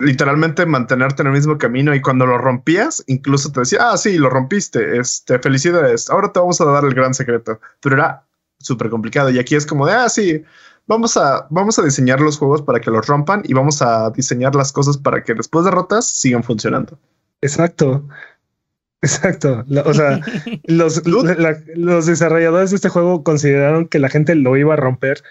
Literalmente mantenerte en el mismo camino y cuando lo rompías, incluso te decía, ah, sí, lo rompiste, este, felicidades, ahora te vamos a dar el gran secreto. Pero era súper complicado y aquí es como de, ah, sí, vamos a, vamos a diseñar los juegos para que los rompan y vamos a diseñar las cosas para que después de rotas sigan funcionando. Exacto. Exacto. o sea, los, los desarrolladores de este juego consideraron que la gente lo iba a romper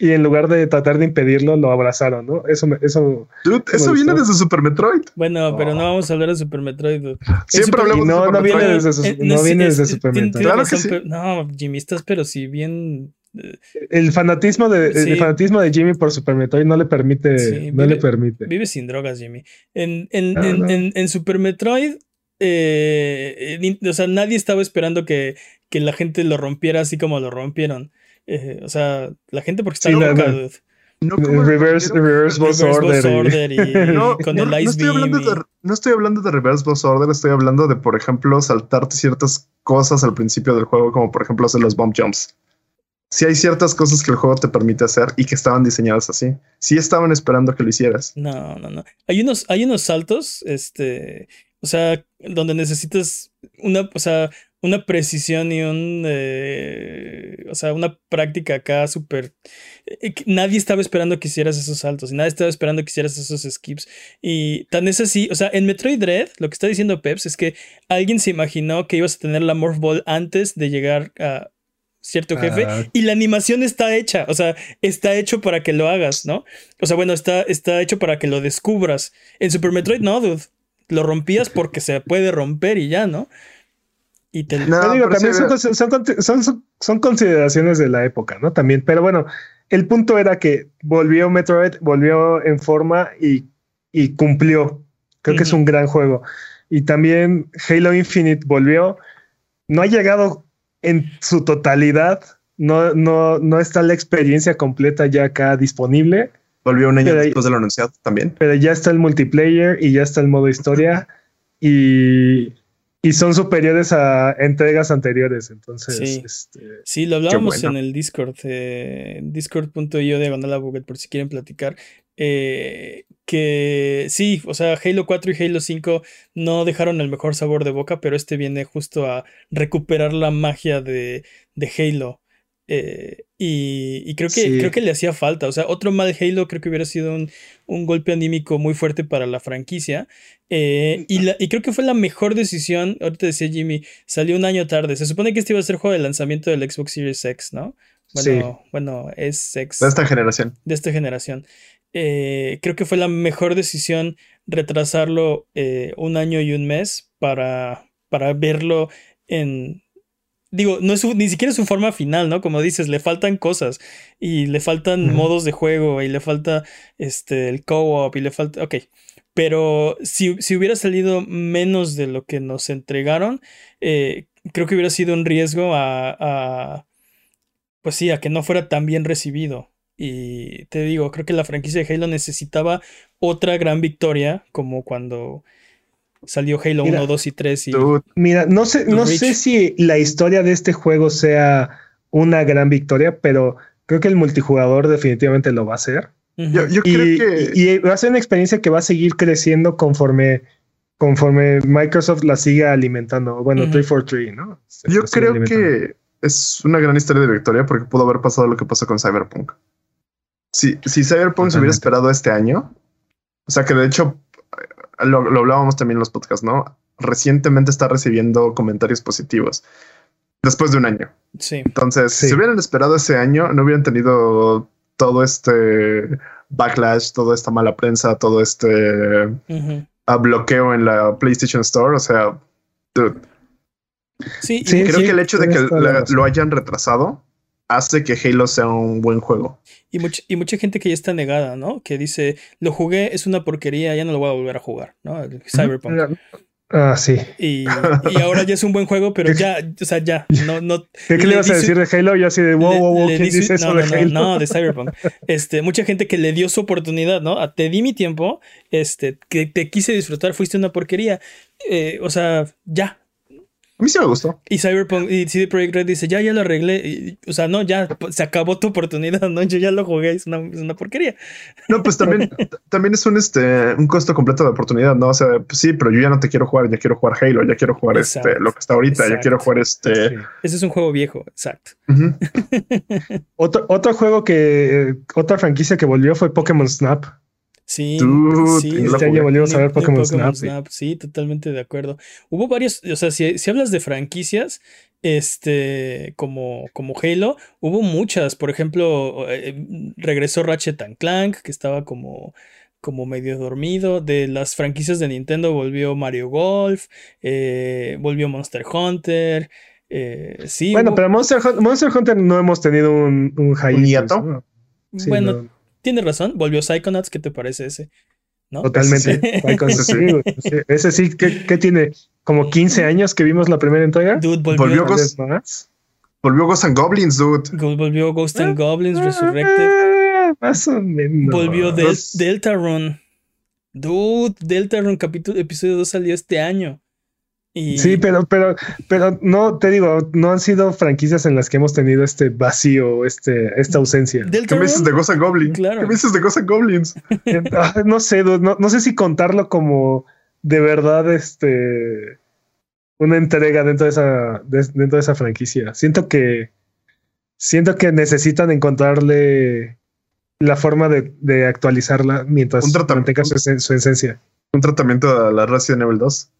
y en lugar de tratar de impedirlo, lo abrazaron, ¿no? Eso, eso, eso, viene desde Super Metroid. Bueno, pero no vamos a hablar de Super Metroid. Siempre hablamos de Super no Viene desde, eh, no, viene desde Super Metroid. Claro que sí. No, Jimmy, estás pero si bien el fanatismo de el fanatismo de Jimmy por Super Metroid no le permite no le permite vive sin drogas Jimmy en, en, en, Super Metroid eh, o sea nadie estaba esperando que, que, la gente lo rompiera así como lo rompieron eh, o sea la gente porque está loca no, reverse, reverse, boss order, no, con el ice estoy hablando de, no estoy hablando de reverse boss order estoy hablando de por ejemplo saltarte ciertas cosas al principio del juego como por ejemplo hacer los bomb jumps si hay ciertas cosas que el juego te permite hacer y que estaban diseñadas así. Sí estaban esperando que lo hicieras. No, no, no. Hay unos, hay unos saltos, este, o sea, donde necesitas una, o sea, una precisión y un, eh, o sea, una práctica acá súper... Eh, nadie estaba esperando que hicieras esos saltos y nadie estaba esperando que hicieras esos skips. Y tan es así, o sea, en Metroid Dread, lo que está diciendo Peps es que alguien se imaginó que ibas a tener la Morph Ball antes de llegar a cierto jefe, ah. y la animación está hecha, o sea, está hecho para que lo hagas, ¿no? O sea, bueno, está, está hecho para que lo descubras. En Super Metroid, no, dude. Lo rompías porque se puede romper y ya, ¿no? Y te no, digo, también son, son, consideraciones de la época, ¿no? También, pero bueno, el punto era que volvió Metroid, volvió en forma y, y cumplió. Creo que es un gran juego. Y también Halo Infinite volvió. No ha llegado en su totalidad. No, no, no está la experiencia completa ya acá disponible. Volvió un año después de lo anunciado también. Pero ya está el multiplayer y ya está el modo historia. Y, y son superiores a entregas anteriores. Entonces, sí, este, sí lo hablábamos en el Discord, eh, discord.io de Bandala Buget, por si quieren platicar. Eh, que sí, o sea, Halo 4 y Halo 5 no dejaron el mejor sabor de boca, pero este viene justo a recuperar la magia de, de Halo. Eh, y, creo que creo que le hacía falta. O sea, otro mal Halo creo que hubiera sido un, golpe anímico muy fuerte para la franquicia. Eh, y, y, creo que fue la mejor decisión. Ahorita decía Jimmy, salió un año tarde. Se supone que este iba a ser juego de lanzamiento del Xbox Series X, ¿no? Bueno, bueno, es X. De esta generación. De esta generación. Eh, creo que fue la mejor decisión retrasarlo un año y un mes para, para verlo en... Digo, no es ni siquiera su forma final, ¿no? Como dices, le faltan cosas y le faltan modos de juego y le falta este, el co-op y le falta... Ok, pero si, si, hubiera salido menos de lo que nos entregaron, eh, creo que hubiera sido un riesgo a, a, pues sí, a que no fuera tan bien recibido. Y te digo, creo que la franquicia de Halo necesitaba otra gran victoria, como cuando salió Halo 1, 2 y 3. Y mira, no sé, no sé si la historia de este juego sea una gran victoria, pero creo que el multijugador definitivamente lo va a hacer. yo, creo que... y, va a ser una experiencia que va a seguir creciendo conforme, conforme Microsoft la siga alimentando. Bueno, 343, ¿no? yo creo que es una gran historia de victoria porque pudo haber pasado lo que pasó con Cyberpunk. Si, si Cyberpunk se hubiera esperado este año, o sea que de hecho lo, hablábamos también en los podcasts, ¿no? Recientemente está recibiendo comentarios positivos después de un año. Sí. Entonces, si hubieran esperado ese año, no hubieran tenido todo este backlash, toda esta mala prensa, todo este bloqueo en la PlayStation Store. O sea, Sí, creo que el hecho de que lo hayan retrasado hace que Halo sea un buen juego. Y, y mucha gente que ya está negada, ¿no? Que dice, lo jugué, es una porquería, ya no lo voy a volver a jugar, ¿no? Cyberpunk. Ah, sí. Y, y, ahora ya es un buen juego, pero ya, o sea, ya, no, no. ¿Qué, le ibas a decir de Halo? Yo así de wow, wow, wow, ¿quién dice eso no, de no, Halo? No, de Cyberpunk. Este, mucha gente que le dio su oportunidad, ¿no? A, te di mi tiempo, este, que te quise disfrutar, fuiste una porquería. Eh, o sea, ya, A mí sí me gustó. Y Cyberpunk y CD Projekt Red dice, ya, ya lo arreglé. Y, o sea, no, ya se acabó tu oportunidad, ¿no? Yo ya lo jugué, es una, es una porquería. No, pues también, también es un, este, un costo completo de oportunidad, ¿no? O sea, pues sí, pero yo ya no te quiero jugar, ya quiero jugar Halo, ya quiero jugar Exacto, este, lo que está ahorita, ya quiero jugar este. Sí. Ese es un juego viejo, exacto. Otro, otro juego que, otra franquicia que volvió fue Pokémon Snap. Sí, Dude, sí. lo Este año jugué. volvimos a Ni- ver ni Pokémon, Snap. sí. Sí, totalmente de acuerdo. Hubo varios, o sea, si, si hablas de franquicias, este, como, como Halo, hubo muchas. Por ejemplo, eh, regresó Ratchet and Clank, que estaba como, como medio dormido. De las franquicias de Nintendo volvió Mario Golf, eh, volvió Monster Hunter. eh, sí, Bueno, hubo- pero Monster, Monster Hunter no hemos tenido un, un hiatus, hiato? ¿no? Sí, bueno, no, tienes razón, volvió Psychonauts, ¿qué te parece ese? ¿No? totalmente. Sí. Ese sí, ¿qué, qué tiene? ¿Como 15 años que vimos la primera entrega? Dude, volvió, Volvió Ghost- más. Volvió Ghosts and Goblins, dude. Go- volvió Ghost and Goblins Resurrected. Ah, Más o menos. Volvió Del- Deltarune. Dude, Deltarune capítulo, episodio 2 salió este año. Y Sí, pero, pero, pero no te digo, no han sido franquicias en las que hemos tenido este vacío, este, esta ausencia. ¿Qué me dices de Ghosts and Goblins? Claro. ¿Qué me dices de Ghosts and Goblins? Ah, no sé, no, no sé si contarlo como de verdad, este, una entrega dentro de esa, de- dentro de esa franquicia. Siento que, siento que necesitan encontrarle la forma de, de actualizarla mientras Un tratamiento. mantenga su, su esencia. Un tratamiento a la Resident Evil 2.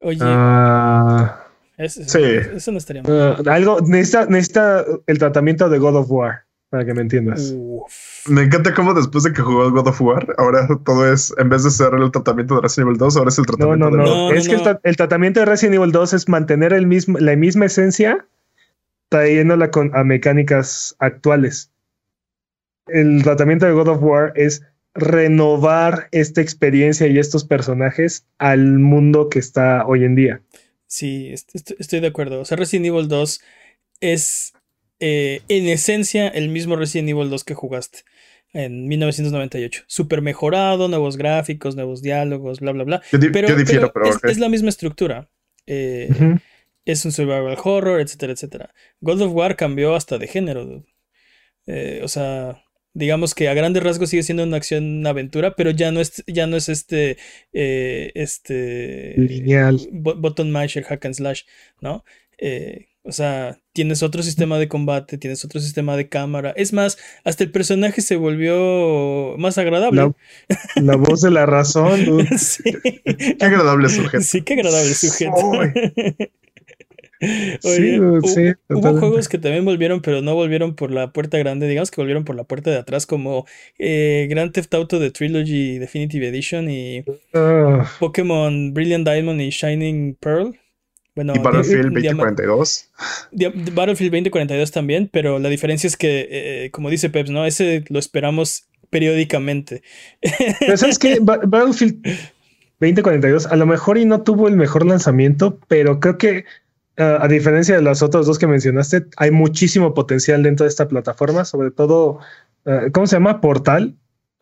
Oye, Ah, ese- sí. eso no estaría mal. ah, algo necesita, necesita el tratamiento de God of War para que me entiendas. Uf. Me encanta cómo después de que jugó God of War, ahora todo es, en vez de ser el tratamiento de Resident Evil 2, ahora es el No, tratamiento no, no. de No, no, es que el, no. tra- el tratamiento de Resident Evil 2 es mantener el mismo, la misma esencia, trayéndola con, a mecánicas actuales. El tratamiento de God of War es renovar esta experiencia y estos personajes al mundo que está hoy en día. Sí, est- est- estoy de acuerdo. O sea, Resident Evil 2 es eh, en esencia el mismo Resident Evil 2 que jugaste en 1998. Súper mejorado, nuevos gráficos, nuevos diálogos, bla, bla, bla. Yo, di- Pero, yo difiero, pero pero, es, la misma estructura. Eh, es un survival horror, etcétera, etcétera. God of War cambió hasta de género. dude. Eh, o sea, digamos que a grandes rasgos sigue siendo una acción, una aventura, pero ya no es, ya no es este, eh, este Lineal. button masher, hack and slash, ¿no? Eh, o sea, tienes otro sistema de combate, tienes otro sistema de cámara. Es más, hasta el personaje se volvió más agradable. La, la voz de la razón. Sí. Qué agradable sujeto. Sí, qué agradable sujeto. Sí, Oye, dude, hu- sí, hubo totalmente. juegos que también volvieron, pero no volvieron por la puerta grande, digamos que volvieron por la puerta de atrás, como eh, Grand Theft Auto The Trilogy Definitive Edition y Ah, Pokémon Brilliant Diamond y Shining Pearl. Bueno, Y Battlefield Di- Diama- 2042. Dia- Battlefield 2042 también, pero la diferencia es que, eh, como dice Peps, ¿no? Ese lo esperamos periódicamente. Pero ¿sabes? Ba- Battlefield 2042 a lo mejor y no tuvo el mejor lanzamiento, pero creo que a diferencia de los otros dos que mencionaste, hay muchísimo potencial dentro de esta plataforma, sobre todo, ah, ¿cómo se llama? Portal.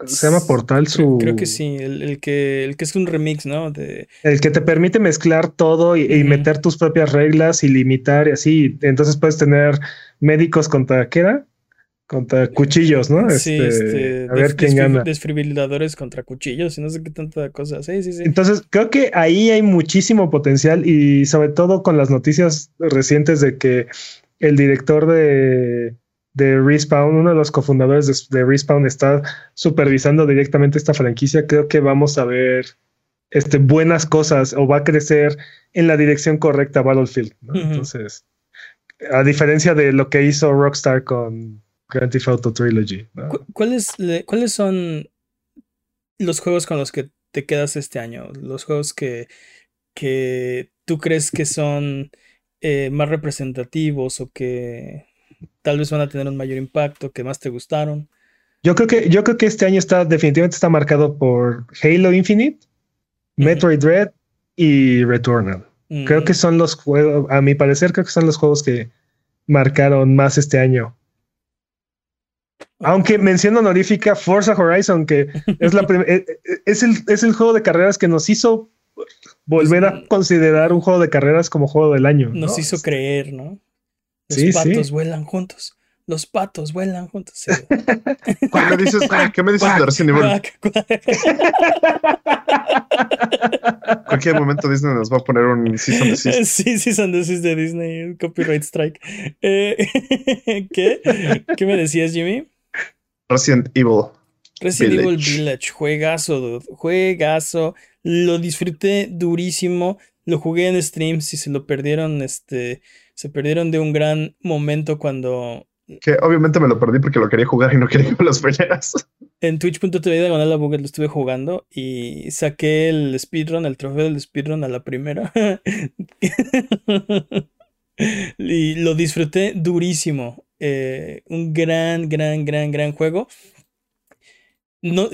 Se llama Portal Creo, su... creo que sí, el, el que, el que es un remix, ¿no? De, El que te permite mezclar todo y, meter tus propias reglas y limitar y así. Entonces puedes tener médicos contra, ¿qué era? Contra cuchillos, ¿no? sí, Este, este, a ver quién gana. Desfibriladores contra cuchillos y no sé qué tanta cosa. Sí, sí, sí. Entonces, creo que ahí hay muchísimo potencial y sobre todo con las noticias recientes de que el director de, de Respawn, uno de los cofundadores de, de Respawn, está supervisando directamente esta franquicia, creo que vamos a ver este, buenas cosas o va a crecer en la dirección correcta Battlefield. ¿no? Entonces, a diferencia de lo que hizo Rockstar con Grand Theft Auto Trilogy. ¿no? Cu- ¿Cuáles, le- ¿Cuáles son los juegos con los que te quedas este año? Los juegos que, que tú crees que son eh, más representativos o que tal vez van a tener un mayor impacto, que más te gustaron. Yo creo que, yo creo que este año está definitivamente está marcado por Halo Infinite. Metroid Dread y Returnal. Creo que son los juegos, a mi parecer, creo que son los juegos que marcaron más este año. Aunque menciono honorífica Forza Horizon, que es, la e, e, es, el, es el juego de carreras que nos hizo volver a considerar un juego de carreras como juego del año. Nos hizo creer, ¿no? Los patos vuelan juntos. Los patos vuelan juntos. dices, ¿qué me dices de Resident Evil? Cualquier momento Disney nos va a poner un Season Desist. Sí, Season Desist de Disney, copyright strike. Eh, ¿Qué? ¿Qué me decías, Jimmy? Resident Evil. Resident Evil Village, juegazo, dude. juegazo. Lo disfruté durísimo. Lo jugué en streams y se lo perdieron, este, se perdieron de un gran momento cuando que obviamente me lo perdí porque lo quería jugar y no quería que me los fallaras. En twitch.tv diagonal la Buget lo estuve jugando y saqué el speedrun, el trofeo del speedrun a la primera. y lo disfruté durísimo. Eh, un gran, gran, gran, gran juego. No,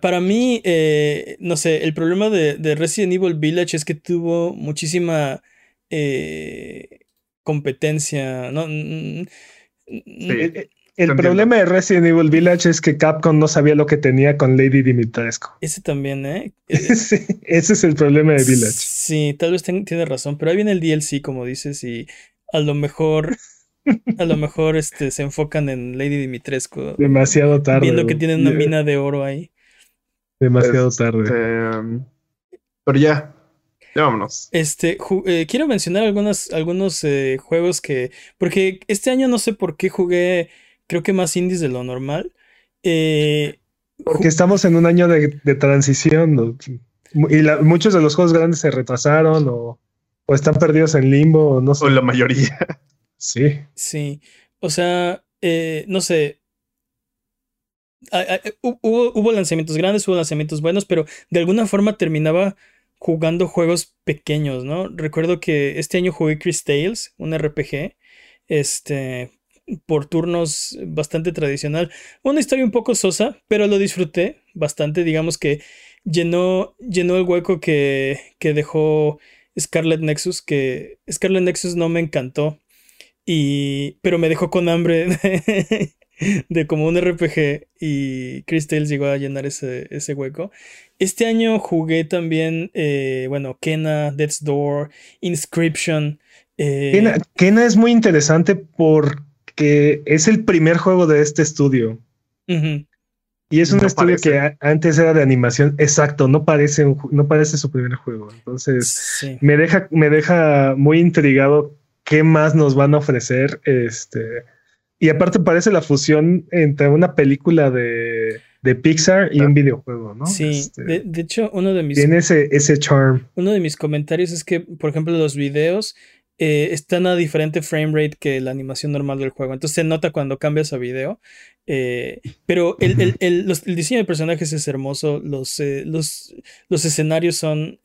para, mí, eh, no sé, el problema de, Resident Evil Village es que tuvo muchísima eh, competencia. ¿no? el, problema de Resident Evil Village es que Capcom no sabía lo que tenía con Lady Dimitrescu. Ese también, ¿eh? ese es el problema de Village. Sí, tal vez tiene razón, pero ahí viene el DLC, como dices, y a lo mejor, a lo mejor este, se enfocan en Lady Dimitrescu. Demasiado tarde. Viendo que tienen una mina de oro ahí. Demasiado tarde. Este, pero ya, vámonos. Este, eh, quiero mencionar algunos, algunos eh, juegos que. Porque este año no sé por qué jugué, creo que más indies de lo normal. Eh, porque estamos en un año de, transición. Y muchos de los juegos grandes se retrasaron o, están perdidos en limbo, no sé. O la mayoría. Sí. Sí. O sea, no sé. Hubo, hubo lanzamientos grandes, hubo lanzamientos buenos, pero de alguna forma terminaba jugando juegos pequeños, ¿no? Recuerdo que este año jugué Chris Tales, un RPG, este, por turnos bastante tradicional. Una historia un poco sosa, pero lo disfruté bastante, digamos que llenó, llenó el hueco que, que dejó Scarlet Nexus, que Scarlet Nexus no me encantó, y, pero me dejó con hambre de como un RPG y Chris Tales llegó a llenar ese, ese hueco. Este año jugué también, eh, bueno, Kena, Death's Door, Inscription. Eh, Kena, es muy interesante porque es el primer juego de este estudio. Y es un estudio que antes era de animación. Exacto, no parece, no parece su primer juego. Entonces, me, deja, me deja muy intrigado qué más nos van a ofrecer. Este, y aparte parece la fusión entre una película de, Pixar y un videojuego, ¿no? Sí, este, de, hecho, uno de mis... Tiene ese, ese charm. Uno de mis comentarios es que, por ejemplo, los videos eh, están a diferente frame rate que la animación normal del juego. Entonces se nota cuando cambias a video. Eh, pero el, diseño de personajes es hermoso. Los, eh, los, los, escenarios son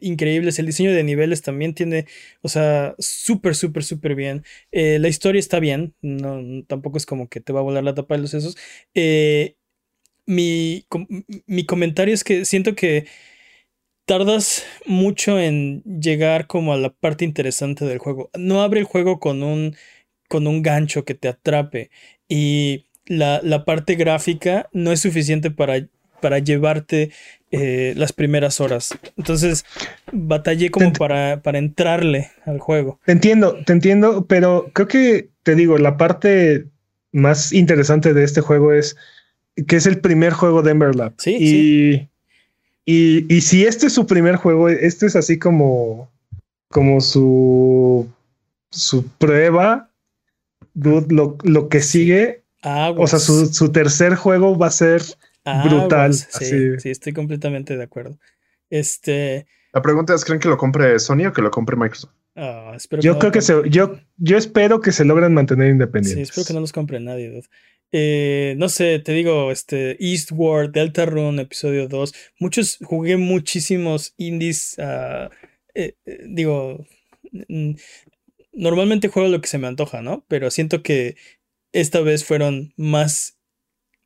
increíbles. El diseño de niveles también tiene, o sea, súper, súper, súper bien. la historia está bien. No, tampoco es como que te va a volar la tapa de los sesos. mi, mi comentario es que siento que tardas mucho en llegar como a la parte interesante del juego. No abre el juego con un, con un gancho que te atrape y la, parte gráfica no es suficiente para, para llevarte eh, las primeras horas. Entonces, batallé como para, para entrarle al juego. Te entiendo, te entiendo, pero creo que te digo, la parte más interesante de este juego es que es el primer juego de Emberlab. Sí, y sí. Y, si este es su primer juego, este es así como, como su, su prueba, lo, que sigue, o sea, su, tercer juego va a ser brutal. Sí, sí, estoy completamente de acuerdo. Este. La pregunta es: ¿creen que lo compre Sony o que lo compre Microsoft? Ah, yo creo que se, yo, yo espero que se logren mantener independientes. Sí, espero que no los compre nadie. Eh, no sé, te digo, este, Eastward, Deltarune, episodio 2. Muchos, jugué muchísimos indies. Ah, eh, eh, digo, normalmente juego lo que se me antoja, ¿no? Pero siento que esta vez fueron más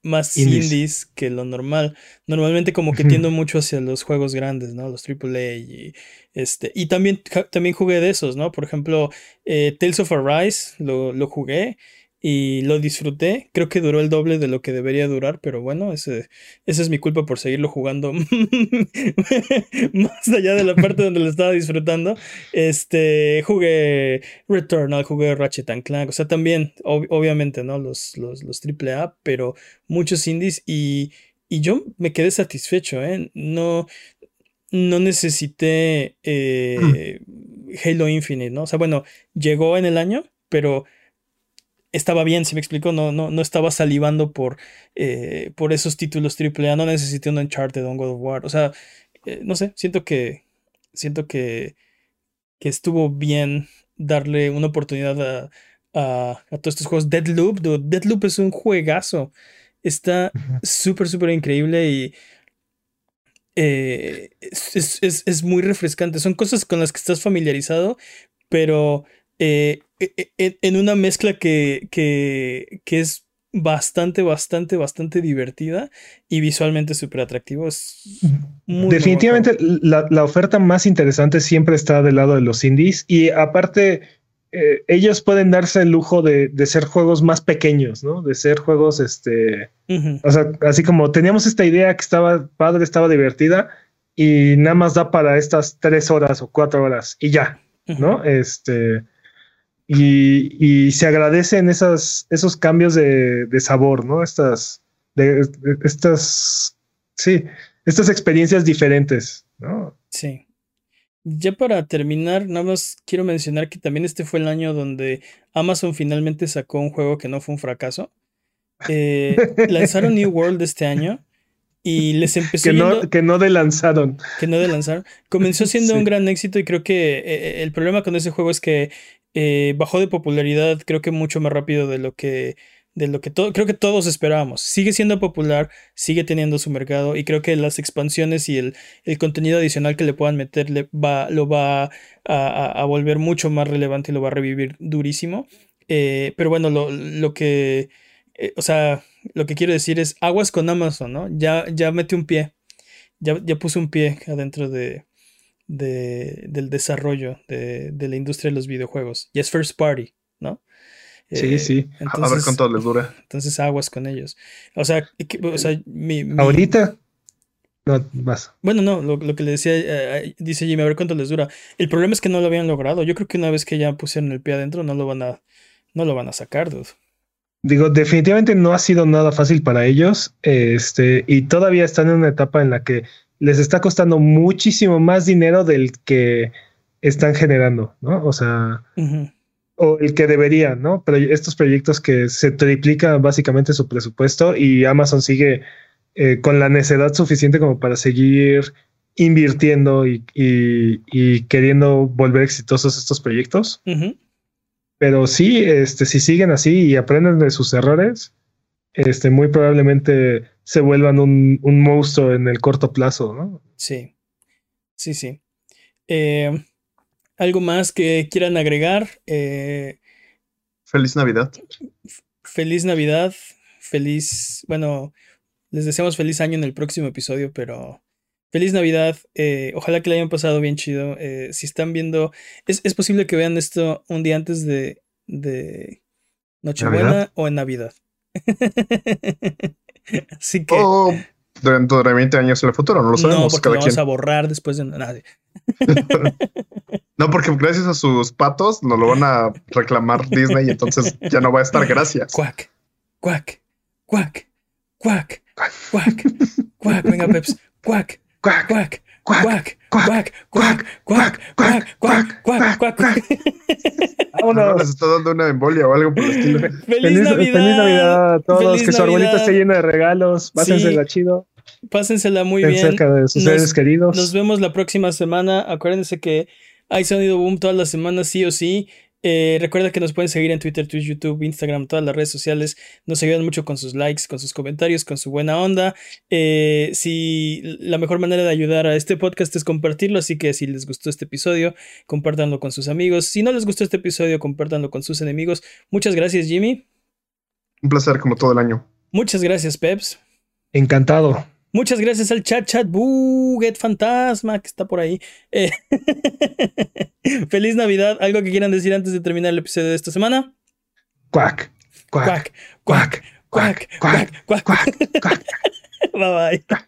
más indies. que lo normal. Normalmente como que tiendo mucho hacia los juegos grandes, ¿no? Los AAA y este. Y también, también jugué de esos, ¿no? Por ejemplo, Tales of Arise lo, lo jugué y lo disfruté. Creo que duró el doble de lo que debería durar, pero bueno, ese, esa es mi culpa por seguirlo jugando más allá de la parte donde lo estaba disfrutando. Este, jugué Returnal, jugué Ratchet and Clank, o sea, también, obviamente, ¿no? Los, los, los AAA, pero muchos indies y, y yo me quedé satisfecho, ¿eh? No, no necesité eh, mm. Halo Infinite, ¿no? O sea, bueno, llegó en el año, pero estaba bien, si me explico, no, no, no estaba salivando por, eh, por esos títulos AAA, no necesité un Uncharted un God of War, o sea, eh, no sé, siento que, siento que, que estuvo bien darle una oportunidad a, a, todos estos juegos. Deadloop, Deadloop es un juegazo, está súper, súper increíble y... Eh, es, es, muy refrescante. Son cosas con las que estás familiarizado, pero eh, e, e, e, en una mezcla que, que, que, es bastante, bastante, bastante divertida y visualmente súper atractivo. Es Definitivamente la, la, oferta más interesante siempre está del lado de los indies y aparte eh, ellos pueden darse el lujo de, de, ser juegos más pequeños, ¿no? De ser juegos, este, o sea, así como teníamos esta idea que estaba padre, estaba divertida y nada más da para estas tres horas o cuatro horas y ya, ¿no? Este y, se agradecen esas, esos cambios de, sabor, ¿no? Estas, de, estas, sí, estas experiencias diferentes, ¿no? Sí. Ya para terminar, nada más quiero mencionar que también este fue el año donde Amazon finalmente sacó un juego que no fue un fracaso. Eh, lanzaron New World este año y les empezó que no, que no de lanzaron. Que no de lanzar. Comenzó siendo un gran éxito y creo que eh, el problema con ese juego es que eh, bajó de popularidad creo que mucho más rápido de lo que de lo que todo creo que todos esperábamos. Sigue siendo popular sigue teniendo su mercado y creo que las expansiones y el, el contenido adicional que le puedan meter va, lo va a, volver mucho más relevante y lo va a revivir durísimo. Eh, pero bueno lo, lo que eh, o sea lo que quiero decir es aguas con Amazon no ya ya mete un pie ya, ya puse un pie adentro de de, del desarrollo de, de, la industria de los videojuegos. Y es first party, ¿no? Sí, eh, sí. a ver cuánto les dura. Entonces aguas con ellos. O sea, o sea mi, ahorita. No, más. Bueno, no, lo, lo que le decía, eh, dice Jimmy, a ver cuánto les dura. El problema es que no lo habían logrado. Yo creo que una vez que ya pusieron el pie adentro, no lo van a, no lo van a sacar, dude. Digo, definitivamente no ha sido nada fácil para ellos. Este, y todavía están en una etapa en la que les está costando muchísimo más dinero del que están generando, ¿no? O sea, o el que deberían, ¿no? Pero estos proyectos que se triplican básicamente su presupuesto y Amazon sigue eh, con la necedad suficiente como para seguir invirtiendo y, queriendo volver exitosos estos proyectos. Pero sí, este, si siguen así y aprenden de sus errores, este, muy probablemente se vuelvan un, monstruo en el corto plazo, ¿no? Sí, sí, sí. Eh, ¿Algo más que quieran agregar? Eh, feliz Navidad. Feliz Navidad, feliz, bueno, les deseamos feliz año en el próximo episodio, pero feliz Navidad. Eh, ojalá que le hayan pasado bien chido. si están viendo, es, posible que vean esto un día antes de, de Nochebuena o en Navidad. Así que. De 20 años en el futuro, no lo sabemos. No, porque lo vamos a borrar después de nadie. no, porque gracias a sus patos nos lo van a reclamar Disney y entonces ya no va a estar gracias. Cuac, cuac, cuac, cuac, cuac, cuac, venga, Peps, cuac, cuac, cuac, cuac, cuac, cuac, cuac, cuac, cuac, cuac, cuac, cuac. Vámonos. Les está dando una embolia o algo por el estilo. ¡Feliz, Navidad! ¡Feliz Navidad a todos! que su arbolito esté lleno de regalos. Pásensela chido. Pásensela muy bien. cerca de sus seres queridos. Nos vemos la próxima semana. Acuérdense que hay sonido boom todas las semanas, sí o sí. Eh, recuerda que nos pueden seguir en Twitter, Twitch, YouTube, Instagram, todas las redes sociales. Nos ayudan mucho con sus likes, con sus comentarios, con su buena onda. Eh, si la mejor manera de ayudar a este podcast es compartirlo, así que si les gustó este episodio, compártanlo con sus amigos. Si no les gustó este episodio, compártanlo con sus enemigos. Muchas gracias, Jimmy. Un placer como todo el año. Muchas gracias, Peps. Encantado. Muchas gracias al chat chat Buget Fantasma que está por ahí. Eh, feliz Navidad. ¿Algo que quieran decir antes de terminar el episodio de esta semana? Cuac, cuac, cuac, cuac, cuac, cuac, cuac. Bye bye.